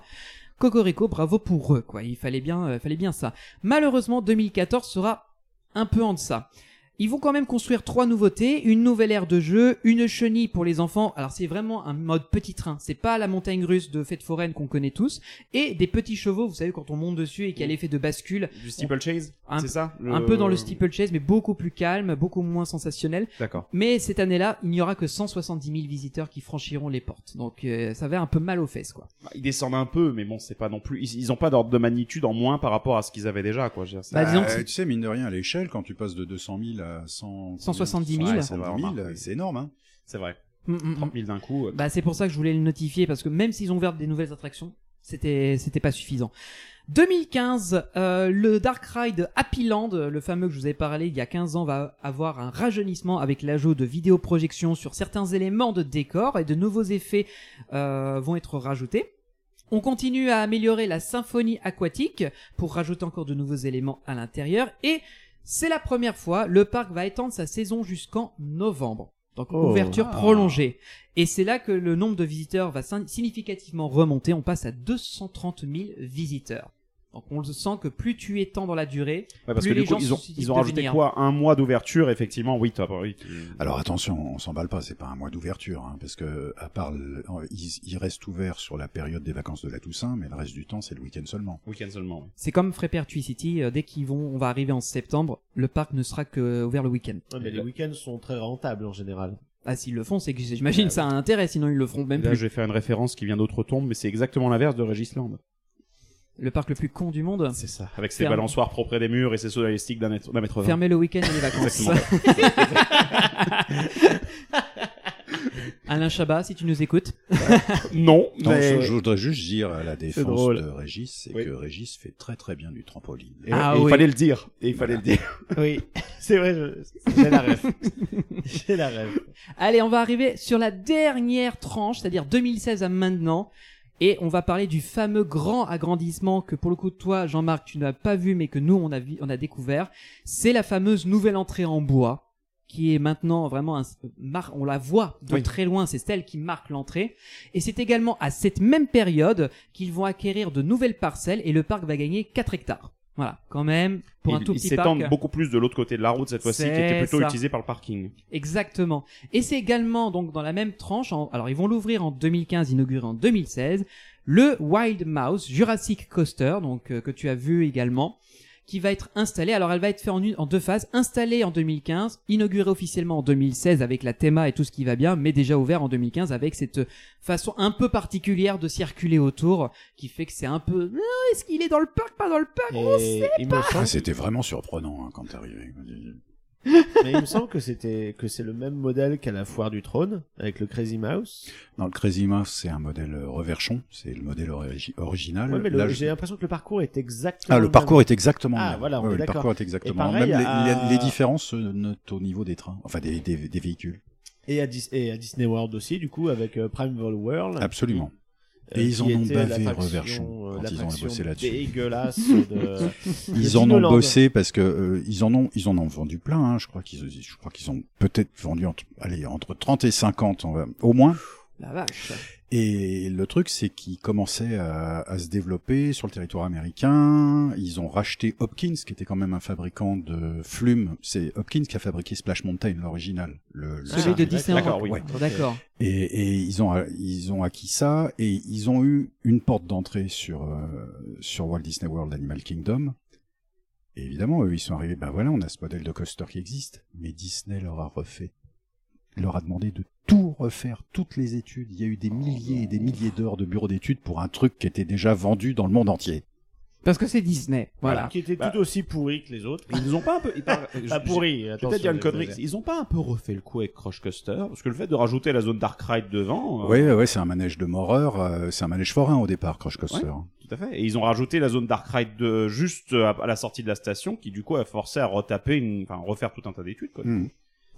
Cocorico, bravo pour eux, quoi. Il fallait bien, euh, fallait bien ça. Malheureusement, 2014 sera un peu en deçà. Ils vont quand même construire trois nouveautés, une nouvelle aire de jeu, une chenille pour les enfants. Alors c'est vraiment un mode petit train, c'est pas la montagne russe de fête foraine qu'on connaît tous, et des petits chevaux, vous savez quand on monte dessus et qu'il y a l'effet de bascule, Du steeplechase, Un- c'est ça le- un peu dans le steeplechase mais beaucoup plus calme, beaucoup moins sensationnel. D'accord. Mais cette année-là, il n'y aura que 170 000 visiteurs qui franchiront les portes. Donc euh, ça va un peu mal aux fesses quoi. Bah, Ils descendent un peu, mais bon, c'est pas non plus. Ils, ils ont pas d'ordre de magnitude en moins par rapport à ce qu'ils avaient déjà, quoi. Je veux dire, c'est- Bah, disons que Euh, tu sais, mine de rien, à l'échelle, quand tu passes de 200 000 à 100... 170 000. Ouais, 170 000, 000, c'est énorme, hein. c'est vrai. Mm, mm, mm. 30 000 d'un coup. euh, Bah c'est pour ça que je voulais le notifier parce que même s'ils ont ouvert des nouvelles attractions, c'était c'était pas suffisant. 2015, euh, le Dark Ride Happy Land, le fameux que je vous avais parlé il y a 15 ans, va avoir un rajeunissement avec l'ajout de vidéoprojections sur certains éléments de décor et de nouveaux effets euh, vont être rajoutés. On continue à améliorer la symphonie aquatique pour rajouter encore de nouveaux éléments à l'intérieur et c'est la première fois, le parc va étendre sa saison jusqu'en novembre. Donc Oh. ouverture Ah. prolongée. Et c'est là que le nombre de visiteurs va significativement remonter. On passe à 230 000 visiteurs. Donc on le sent que plus tu étends dans la durée, ouais, parce plus que les du coup, gens ils ont, ils ont de rajouté venir. quoi? Un mois d'ouverture, effectivement. Oui, top. Oui, Alors attention, on s'emballe pas, c'est pas un mois d'ouverture, hein, parce que à part, le- ils, ils restent ouverts sur la période des vacances de la Toussaint, mais le reste du temps c'est le week-end seulement. Week-end seulement. oui. C'est comme Frépertuis City, euh, dès qu'ils vont, on va arriver en septembre, le parc ne sera que ouvert le week-end. Ouais, mais les week-ends sont très rentables en général. Ah s'ils le font, c'est que j'imagine que ça a un intérêt, sinon ils le feront même Là, plus. je vais faire une référence qui vient d'autre tombe, mais c'est exactement l'inverse de Regisland. Le parc le plus con du monde. C'est ça. Avec ses Ferme. balançoires propres des murs et ses sauts élastiques d'un mètre, d'un mètre vingt. Fermez le week-end et les vacances. Alain Chabat, si tu nous écoutes. Non, Non, mais... je, je voudrais juste dire à la défense drôle. de Régis, c'est Oui. que Régis fait très très bien du trampoline. Et- Ah et il oui. fallait le dire. Et il fallait le dire. Oui, c'est vrai, je- j'ai la rêve. j'ai la rêve. Allez, on va arriver sur la dernière tranche, c'est-à-dire 2016 à maintenant. Et on va parler du fameux grand agrandissement que pour le coup toi, Jean-Marc, tu n'as pas vu mais que nous on a, vu, on a découvert. C'est la fameuse nouvelle entrée en bois qui est maintenant vraiment un, mar- on la voit de Oui. très loin, c'est celle qui marque l'entrée. Et c'est également à cette même période qu'ils vont acquérir de nouvelles parcelles et le parc va gagner 4 hectares. Voilà, quand même, pour un tout ils petit s'étendent parc. beaucoup plus de l'autre côté de la route cette fois-ci, qui était plutôt ça. utilisé par le parking. Exactement. Et c'est également donc dans la même tranche. en- alors ils vont l'ouvrir en 2015, inaugurer en 2016, le Wild Mouse Jurassic Coaster, donc euh, que tu as vu également, qui va être installé. Alors elle va être faite en, une- en deux phases, installée en 2015, inaugurée officiellement en 2016 avec la théma et tout ce qui va bien, mais déjà ouvert en 2015 avec cette façon un peu particulière de circuler autour, qui fait que c'est un peu. Ah, Est-ce qu'il est dans le parc, pas dans le parc? On Et sait il me pas. Ah, C'était vraiment surprenant hein, quand t'es arrivé. Mais il me semble que c'était que c'est le même modèle qu'à la foire du trône avec le Crazy Mouse. Dans le Crazy Mouse, c'est un modèle euh, reverchon, c'est le modèle origi- original. Ouais, mais le- j'ai l'impression que le parcours est exactement. Ah, le parcours est exactement le Ah, même. voilà, on Ouais, est le parcours est exactement. pareil, Même les, à- les- les différences se notent au niveau des trains, enfin des, des, des véhicules. Et à, Dis- et à Disney World aussi, du coup, avec euh, Primeval World. Absolument. Euh, Et ils en ont bavé Reverchon euh, quand ils ont bossé là-dessus. Dégueulasse de. Ils en ont bossé parce que euh, ils en ont ils en ont vendu plein. Hein. Je crois qu'ils je crois qu'ils ont peut-être vendu entre allez entre 30 et 50 on va- au moins. La vache. Et le truc, c'est qu'ils commençaient à, à se développer sur le territoire américain. Ils ont racheté Hopkins, qui était quand même un fabricant de flume. C'est Hopkins qui a fabriqué Splash Mountain, l'original. Le, le Celui de Disneyland. D'accord, oui. Ouais. D'accord. Et, et ils ont ils ont acquis ça et ils ont eu une porte d'entrée sur euh, sur Walt Disney World Animal Kingdom. Et évidemment, eux, ils sont arrivés. Ben voilà, on a ce modèle de coaster qui existe, mais Disney leur a refait, leur a demandé de tout refaire, toutes les études. Il y a eu des milliers et des milliers d'heures de bureaux d'études pour un truc qui était déjà vendu dans le monde entier. Parce que c'est Disney. Voilà. Qui était Bah. tout aussi pourri que les autres. Ils nous ont pas un peu. ils par- Pas pourri, peut-être dire une connerie. Ils ont pas un peu refait le coup avec Crush Coaster Parce que le fait de rajouter la zone Dark Ride devant. euh, Ouais, ouais, c'est un manège de moreur, euh, c'est un manège forain au départ, Crush Coaster. Ouais. Tout à fait. Et ils ont rajouté la zone Dark Ride de, juste à, à la sortie de la station, qui du coup a forcé à retaper une, enfin, refaire tout un tas d'études, quoi. Hmm.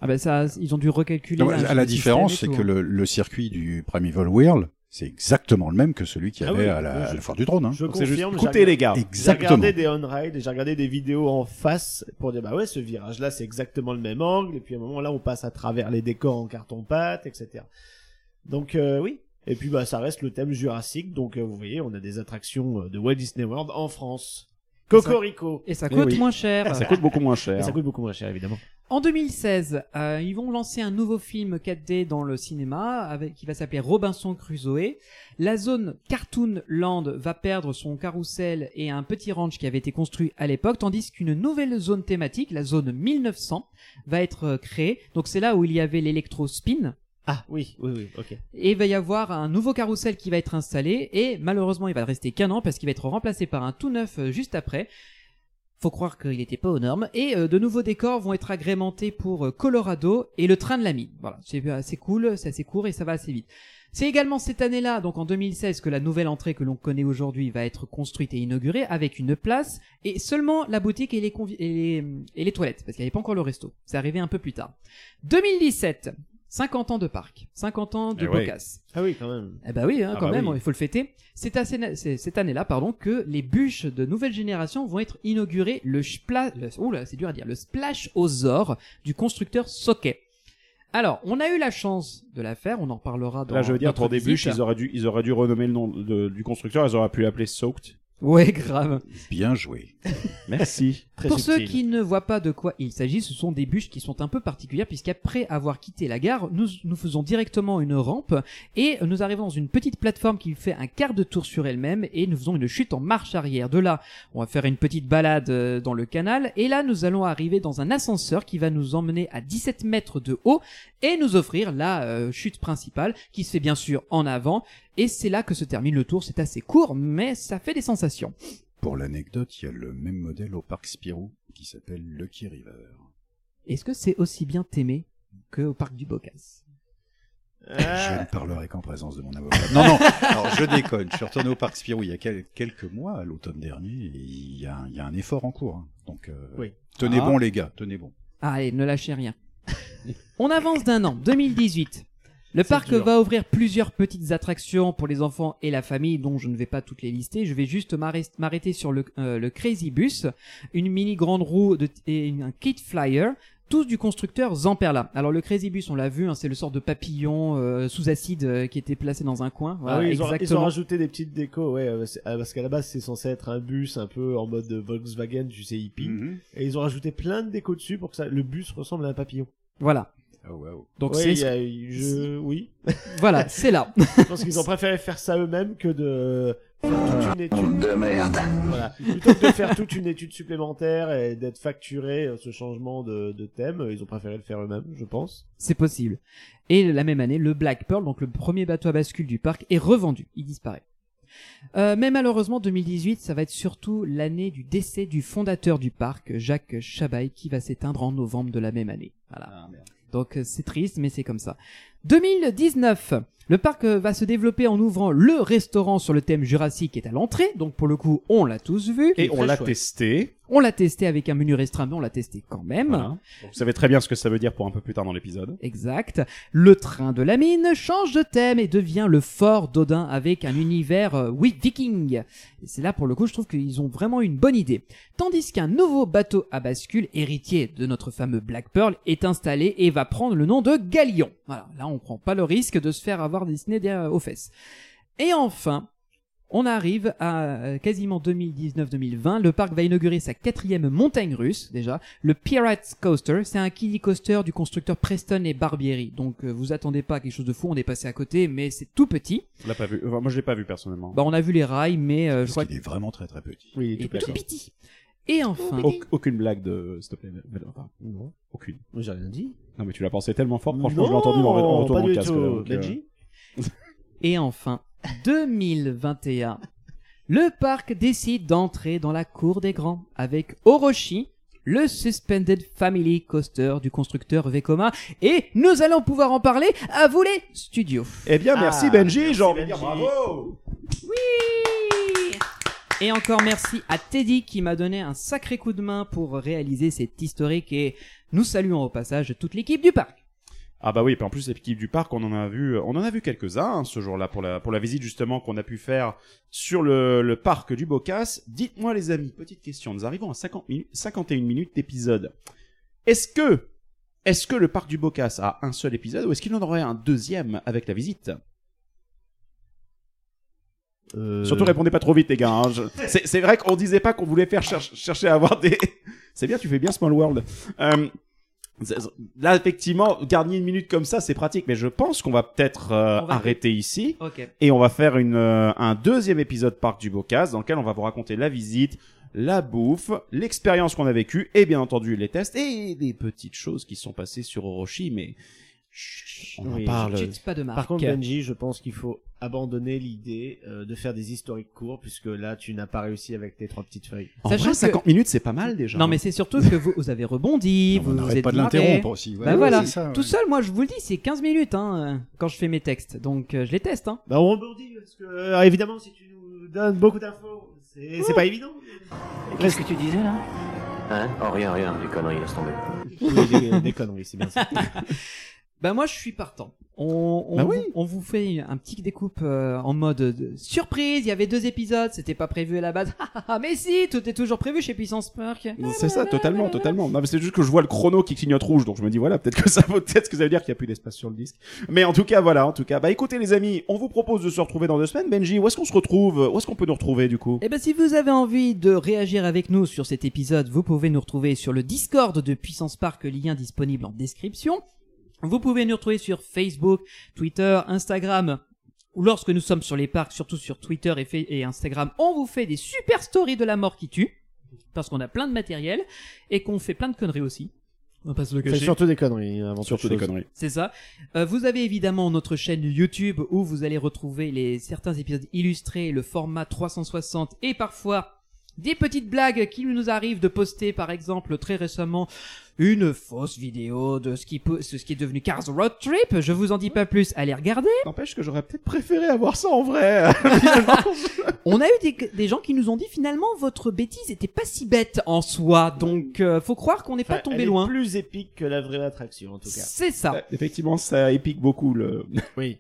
Ah ben ça, ils ont dû recalculer. Non, à la différence, et c'est que hein. le, le circuit du Primeval Whirl, c'est exactement le même que celui qu'il y Ah avait oui, à, la, à je- la foire du trône. Hein. Je Donc c'est juste confirme. écoutez j'ai les gars. J'ai regardé des on-ride et j'ai regardé des vidéos en face pour dire bah ouais ce virage là c'est exactement le même angle et puis à un moment là on passe à travers les décors en carton pâte etc. Donc euh, oui et puis bah ça reste le thème jurassique donc euh, vous voyez on a des attractions euh, de Walt Disney World en France. Cocorico. Et ça Eh coûte oui. moins cher. Ça coûte beaucoup moins cher. Et ça coûte beaucoup moins cher évidemment. En 2016, euh, ils vont lancer un nouveau film 4D dans le cinéma avec qui va s'appeler Robinson Crusoe. La zone Cartoon Land va perdre son carrousel et un petit ranch qui avait été construit à l'époque, tandis qu'une nouvelle zone thématique, la zone 1900, va être euh, créée. Donc c'est là où il y avait l'électro spin. Ah oui oui oui ok. Et il va y avoir un nouveau carrousel qui va être installé et malheureusement il va rester qu'un an parce qu'il va être remplacé par un tout neuf euh, juste après. Faut croire qu'il n'était pas aux normes. Et euh, de nouveaux décors vont être agrémentés pour euh, Colorado et le train de la mine. Voilà, c'est assez cool, c'est assez court et ça va assez vite. C'est également cette année-là, donc en 2016, que la nouvelle entrée que l'on connaît aujourd'hui va être construite et inaugurée avec une place et seulement la boutique et les, et les, et les toilettes, parce qu'il n'y avait pas encore le resto. C'est arrivé un peu plus tard. 2017, 50 ans de parc, 50 ans de Eh ouais. Ah oui quand même. Eh ben oui, hein, Ah quand bah même, oui. il faut le fêter. C'est à cette- année-là, pardon, que les bûches de nouvelle génération vont être inaugurées. Le splash, oula, c'est dur à dire, le splash aux ors du constructeur Socket. Alors, on a eu la chance de la faire, on en parlera dans Là, je veux dire, pour des bûches, ils auraient dû, ils auraient dû renommer le nom de- du constructeur, ils auraient pu l'appeler Soaked. Ouais, grave. Bien joué. Merci. Très Pour ceux qui ne voient pas de quoi il s'agit, ce sont des bûches qui sont un peu particulières puisqu'après avoir quitté la gare, nous, nous faisons directement une rampe et nous arrivons dans une petite plateforme qui fait un quart de tour sur elle-même et nous faisons une chute en marche arrière. De là, on va faire une petite balade euh, dans le canal et là, nous allons arriver dans un ascenseur qui va nous emmener à 17 mètres de haut et nous offrir la euh, chute principale qui se fait bien sûr en avant et c'est là que se termine le tour. C'est assez court mais ça fait des sensations. Pour l'anecdote, il y a le même modèle au parc Spirou qui s'appelle Lucky River. Est-ce que c'est aussi bien aimé que au parc du Bocas? Je Ah, ne parlerai qu'en présence de mon avocat. Non, non, alors je déconne. Je suis retourné au parc Spirou il y a quel- quelques mois, à l'automne dernier, et il y, a un, il y a un effort en cours. hein. Donc, euh, Oui. tenez Ah. bon les gars, tenez bon. Ah, Allez, ne lâchez rien. On avance d'un an, 2018. Le parc dur. va ouvrir plusieurs petites attractions pour les enfants et la famille, dont je ne vais pas toutes les lister. Je vais juste m'arrêt- m'arrêter sur le, euh, le Crazy Bus, une mini grande roue de, et un Kid Flyer, tous du constructeur Zamperla. Alors le Crazy Bus, on l'a vu, hein, c'est le sort de papillon euh, sous acide euh, qui était placé dans un coin. Voilà, Ah oui, ils, ont, ils ont exactement. rajouté des petites décos, ouais, euh, euh, parce qu'à la base c'est censé être un bus un peu en mode Volkswagen, tu sais, hippie, Mhm. et ils ont rajouté plein de décos dessus pour que ça, le bus ressemble à un papillon. Voilà. Oh, wow. Donc Ouais, c'est il y a- je, oui. voilà, c'est là. Je pense qu'ils ont préféré faire ça eux-mêmes que de faire toute une étude. De merde. Voilà. Plutôt que de faire toute une étude supplémentaire et d'être facturé euh, ce changement de, de thème, euh, ils ont préféré le faire eux-mêmes, je pense. C'est possible. Et la même année, le Black Pearl, donc le premier bateau à bascule du parc, est revendu. Il disparaît. Euh, mais malheureusement, 2018, ça va être surtout l'année du décès du fondateur du parc, Jacques Chabaille, qui va s'éteindre en novembre de la même année. Voilà. Donc euh, c'est triste, mais c'est comme ça. 2019, le parc euh, va se développer en ouvrant le restaurant sur le thème Jurassique qui est à l'entrée. Donc pour le coup, on l'a tous vu. Et on l'a testé. On l'a testé avec un menu restreint, mais on l'a testé quand même. Voilà. Vous savez très bien ce que ça veut dire pour un peu plus tard dans l'épisode. Exact. Le train de la mine change de thème et devient le fort d'Odin avec un univers euh, oui viking. Et c'est là pour le coup, je trouve qu'ils ont vraiment une bonne idée. Tandis qu'un nouveau bateau à bascule, héritier de notre fameux Black Pearl, est installé et va prendre le nom de Galion. Voilà, là on prend pas le risque de se faire avoir Disney derrière- aux fesses. Et enfin, on arrive à euh, quasiment 2019-2020. Le parc va inaugurer sa quatrième montagne russe, déjà. Le Pirates Coaster, c'est un kiddie coaster du constructeur Preston et Barbieri. Donc, euh, vous attendez pas à quelque chose de fou, on est passé à côté, mais c'est tout petit. On l'a pas vu. Enfin, moi, je l'ai pas vu personnellement. Bah, on a vu les rails, mais euh, je crois qu'il est vraiment très très petit. Oui, qu'il est tout tout petit. Et enfin, Auc- aucune blague de, s'il te plaît. Enfin, Non, aucune. moi, j'ai rien dit. Non, mais tu l'as pensé tellement fort. Franchement, je l'ai Non, entendu en retour pas dans le du casque. là, donc, euh, et enfin, 2021. Le parc décide d'entrer dans la cour des grands avec Orochi, le Suspended Family Coaster du constructeur Vekoma, et nous allons pouvoir en parler à vous les studios. Eh bien, merci Ah, Benji. J'ai envie de dire Benji. bravo. Oui Et encore merci à Teddy qui m'a donné un sacré coup de main pour réaliser cet historique et nous saluons au passage toute l'équipe du parc. Ah bah oui, puis en plus l'équipe du parc, on en a vu, on en a vu quelques-uns hein, ce jour-là pour la pour la visite justement qu'on a pu faire sur le, le parc du Bocas. Dites-moi les amis, petite question, nous arrivons à 50 minutes, 51 minutes d'épisode. Est-ce que est-ce que le parc du Bocas a un seul épisode ou est-ce qu'il en aurait un deuxième avec la visite? Euh, Surtout répondez pas trop vite les gars. hein, je- C'est vrai qu'on disait pas qu'on voulait faire cher- chercher à avoir des. C'est bien, tu fais bien Small World. Euh, Là, effectivement, garder une minute comme ça, c'est pratique, mais je pense qu'on va peut-être euh, arrêter ici. Ok. Et on va faire une, euh, un deuxième épisode Parc du Bocas dans lequel on va vous raconter la visite, la bouffe, l'expérience qu'on a vécue et bien entendu les tests et des petites choses qui sont passées sur Orochi, mais chut, on Oui, en parle. Chut, pas de marque. Par contre, Benji, je pense qu'il faut abandonner l'idée euh, de faire des historiques courts, puisque là, tu n'as pas réussi avec tes trois petites feuilles. En Sachant vrai, que- 50 minutes, c'est pas mal déjà. Non mais c'est surtout que vous, vous avez rebondi, Non, vous, on vous êtes pas de l'interrompre aussi. Ouais, Bah ouais, voilà, ça, ouais. tout seul, moi je vous le dis, c'est 15 minutes hein, quand je fais mes textes, donc euh, je les teste. Hein. Bah, on rebondit, parce que, euh, évidemment, si tu nous donnes beaucoup d'infos, c'est pas évident. Qu'est-ce que tu disais là? Hein? Oh rien, rien, des conneries, laisse tomber. Oui, des, des conneries, c'est bien ça. Bah moi je suis partant. On, on, Bah vous, on vous fait un petit découpe euh, en mode de surprise. Il y avait deux épisodes, c'était pas prévu à la base. Ah, mais si, tout est toujours prévu chez Puissance Park. C'est ça, totalement, totalement. Non, mais c'est juste que je vois le chrono qui clignote rouge, donc je me dis voilà, peut-être que ça vaut peut-être que ça veut dire qu'il n'y a plus d'espace sur le disque. Mais en tout cas, voilà, en tout cas, bah écoutez les amis, on vous propose de se retrouver dans deux semaines. Benji, où est-ce qu'on se retrouve Où est-ce qu'on peut nous retrouver du coup? Eh ben si vous avez envie de réagir avec nous sur cet épisode, vous pouvez nous retrouver sur le Discord de Puissance Park, lien disponible en description. Vous pouvez nous retrouver sur Facebook, Twitter, Instagram. Ou lorsque nous sommes sur les parcs, surtout sur Twitter et, Instagram, on vous fait des super stories de la mort qui tue. Parce qu'on a plein de matériel et qu'on fait plein de conneries aussi. On va pas se le C'est cacher. surtout des conneries, hein, avant Surtout des conneries. C'est ça. Euh, vous avez évidemment notre chaîne YouTube où vous allez retrouver les certains épisodes illustrés, le format 360 et parfois des petites blagues qui nous arrivent de poster par exemple très récemment une fausse vidéo de ce qui, peut- ce qui est devenu Cars Road Trip. Je vous en dis pas plus, allez regarder. N'empêche que j'aurais peut-être préféré avoir ça en vrai. On a eu des, des gens qui nous ont dit finalement votre bêtise était pas si bête en soi, donc euh, faut croire qu'on n'est pas tombé elle est loin. plus épique que la vraie attraction, en tout cas. C'est ça. Effectivement, ça épique beaucoup le. Oui.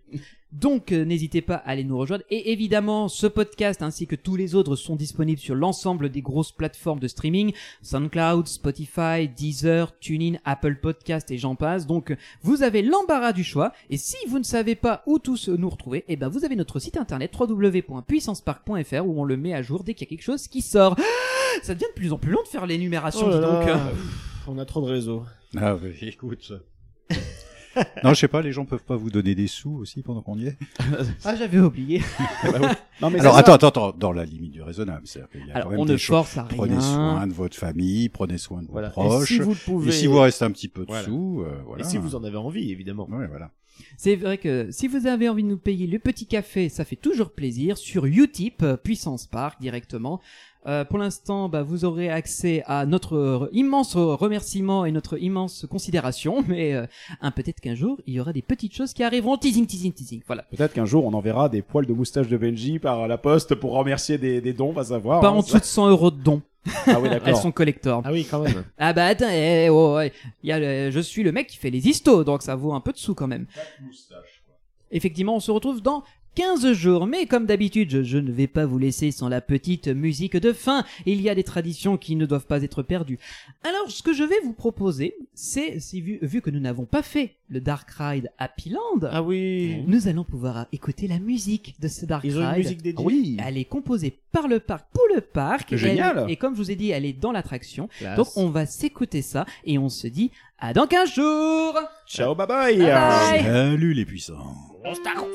Donc euh, n'hésitez pas à aller nous rejoindre. Et évidemment, ce podcast ainsi que tous les autres sont disponibles sur l'ensemble des grosses plateformes de streaming, SoundCloud, Spotify, Deezer, Deezer, TuneIn, Apple Podcast et j'en passe. Donc vous avez l'embarras du choix. Et si vous ne savez pas où tous nous retrouver, eh ben vous avez notre site internet www.puissancepark.fr où on le met à jour dès qu'il y a quelque chose qui sort. Ça devient de plus en plus long de faire l'énumération. Oh donc. là, On a trop de réseaux. Ah oui, écoute. Non, je sais pas, les gens peuvent pas vous donner des sous aussi pendant qu'on y est. Ah j'avais oublié. Non, mais Alors attends, attends, attends, dans la limite du raisonnable. C'est-à-dire qu'il y a Alors, quand même on des ne choses. force à Prenez soin de votre famille, prenez soin de vos Voilà. proches. Et si vous le pouvez. Et si vous reste un petit peu de Voilà. sous, euh, voilà. Et si vous en avez envie, évidemment. Ouais, voilà. C'est vrai que si vous avez envie de nous payer le petit café, ça fait toujours plaisir sur Utip, euh, Puissance Park directement. Euh, pour l'instant, bah, vous aurez accès à notre euh, immense remerciement et notre immense considération, mais euh, hein, peut-être qu'un jour il y aura des petites choses qui arriveront. Teasing, teasing, teasing. Voilà. Peut-être qu'un jour on enverra des poils de moustache de Benji par la poste pour remercier des, des dons, va savoir. Pas hein, en dessous de 100 euros de dons. Ah oui, d'accord. Elles sont collector. Ah oui, quand même. Ah bah attends, eh, oh, ouais. Il y a le- je suis le mec qui fait les histos, donc ça vaut un peu de sous quand même. Effectivement, on se retrouve dans 15 jours, mais comme d'habitude, je, je ne vais pas vous laisser sans la petite musique de fin. Il y a des traditions qui ne doivent pas être perdues. Alors, ce que je vais vous proposer, c'est, si vu, vu que nous n'avons pas fait le Dark Ride Happy Land, Ah oui. nous allons pouvoir écouter la musique de ce Dark Ils ont une Ride. musique dédiée. Oui. Elle est composée par le parc pour le parc. Et Génial. elle- et comme je vous ai dit, elle est dans l'attraction. Classe. Donc on va s'écouter ça et on se dit à dans 15 jours Ciao, bye bye. Bye bye. Salut les puissants. Tacos.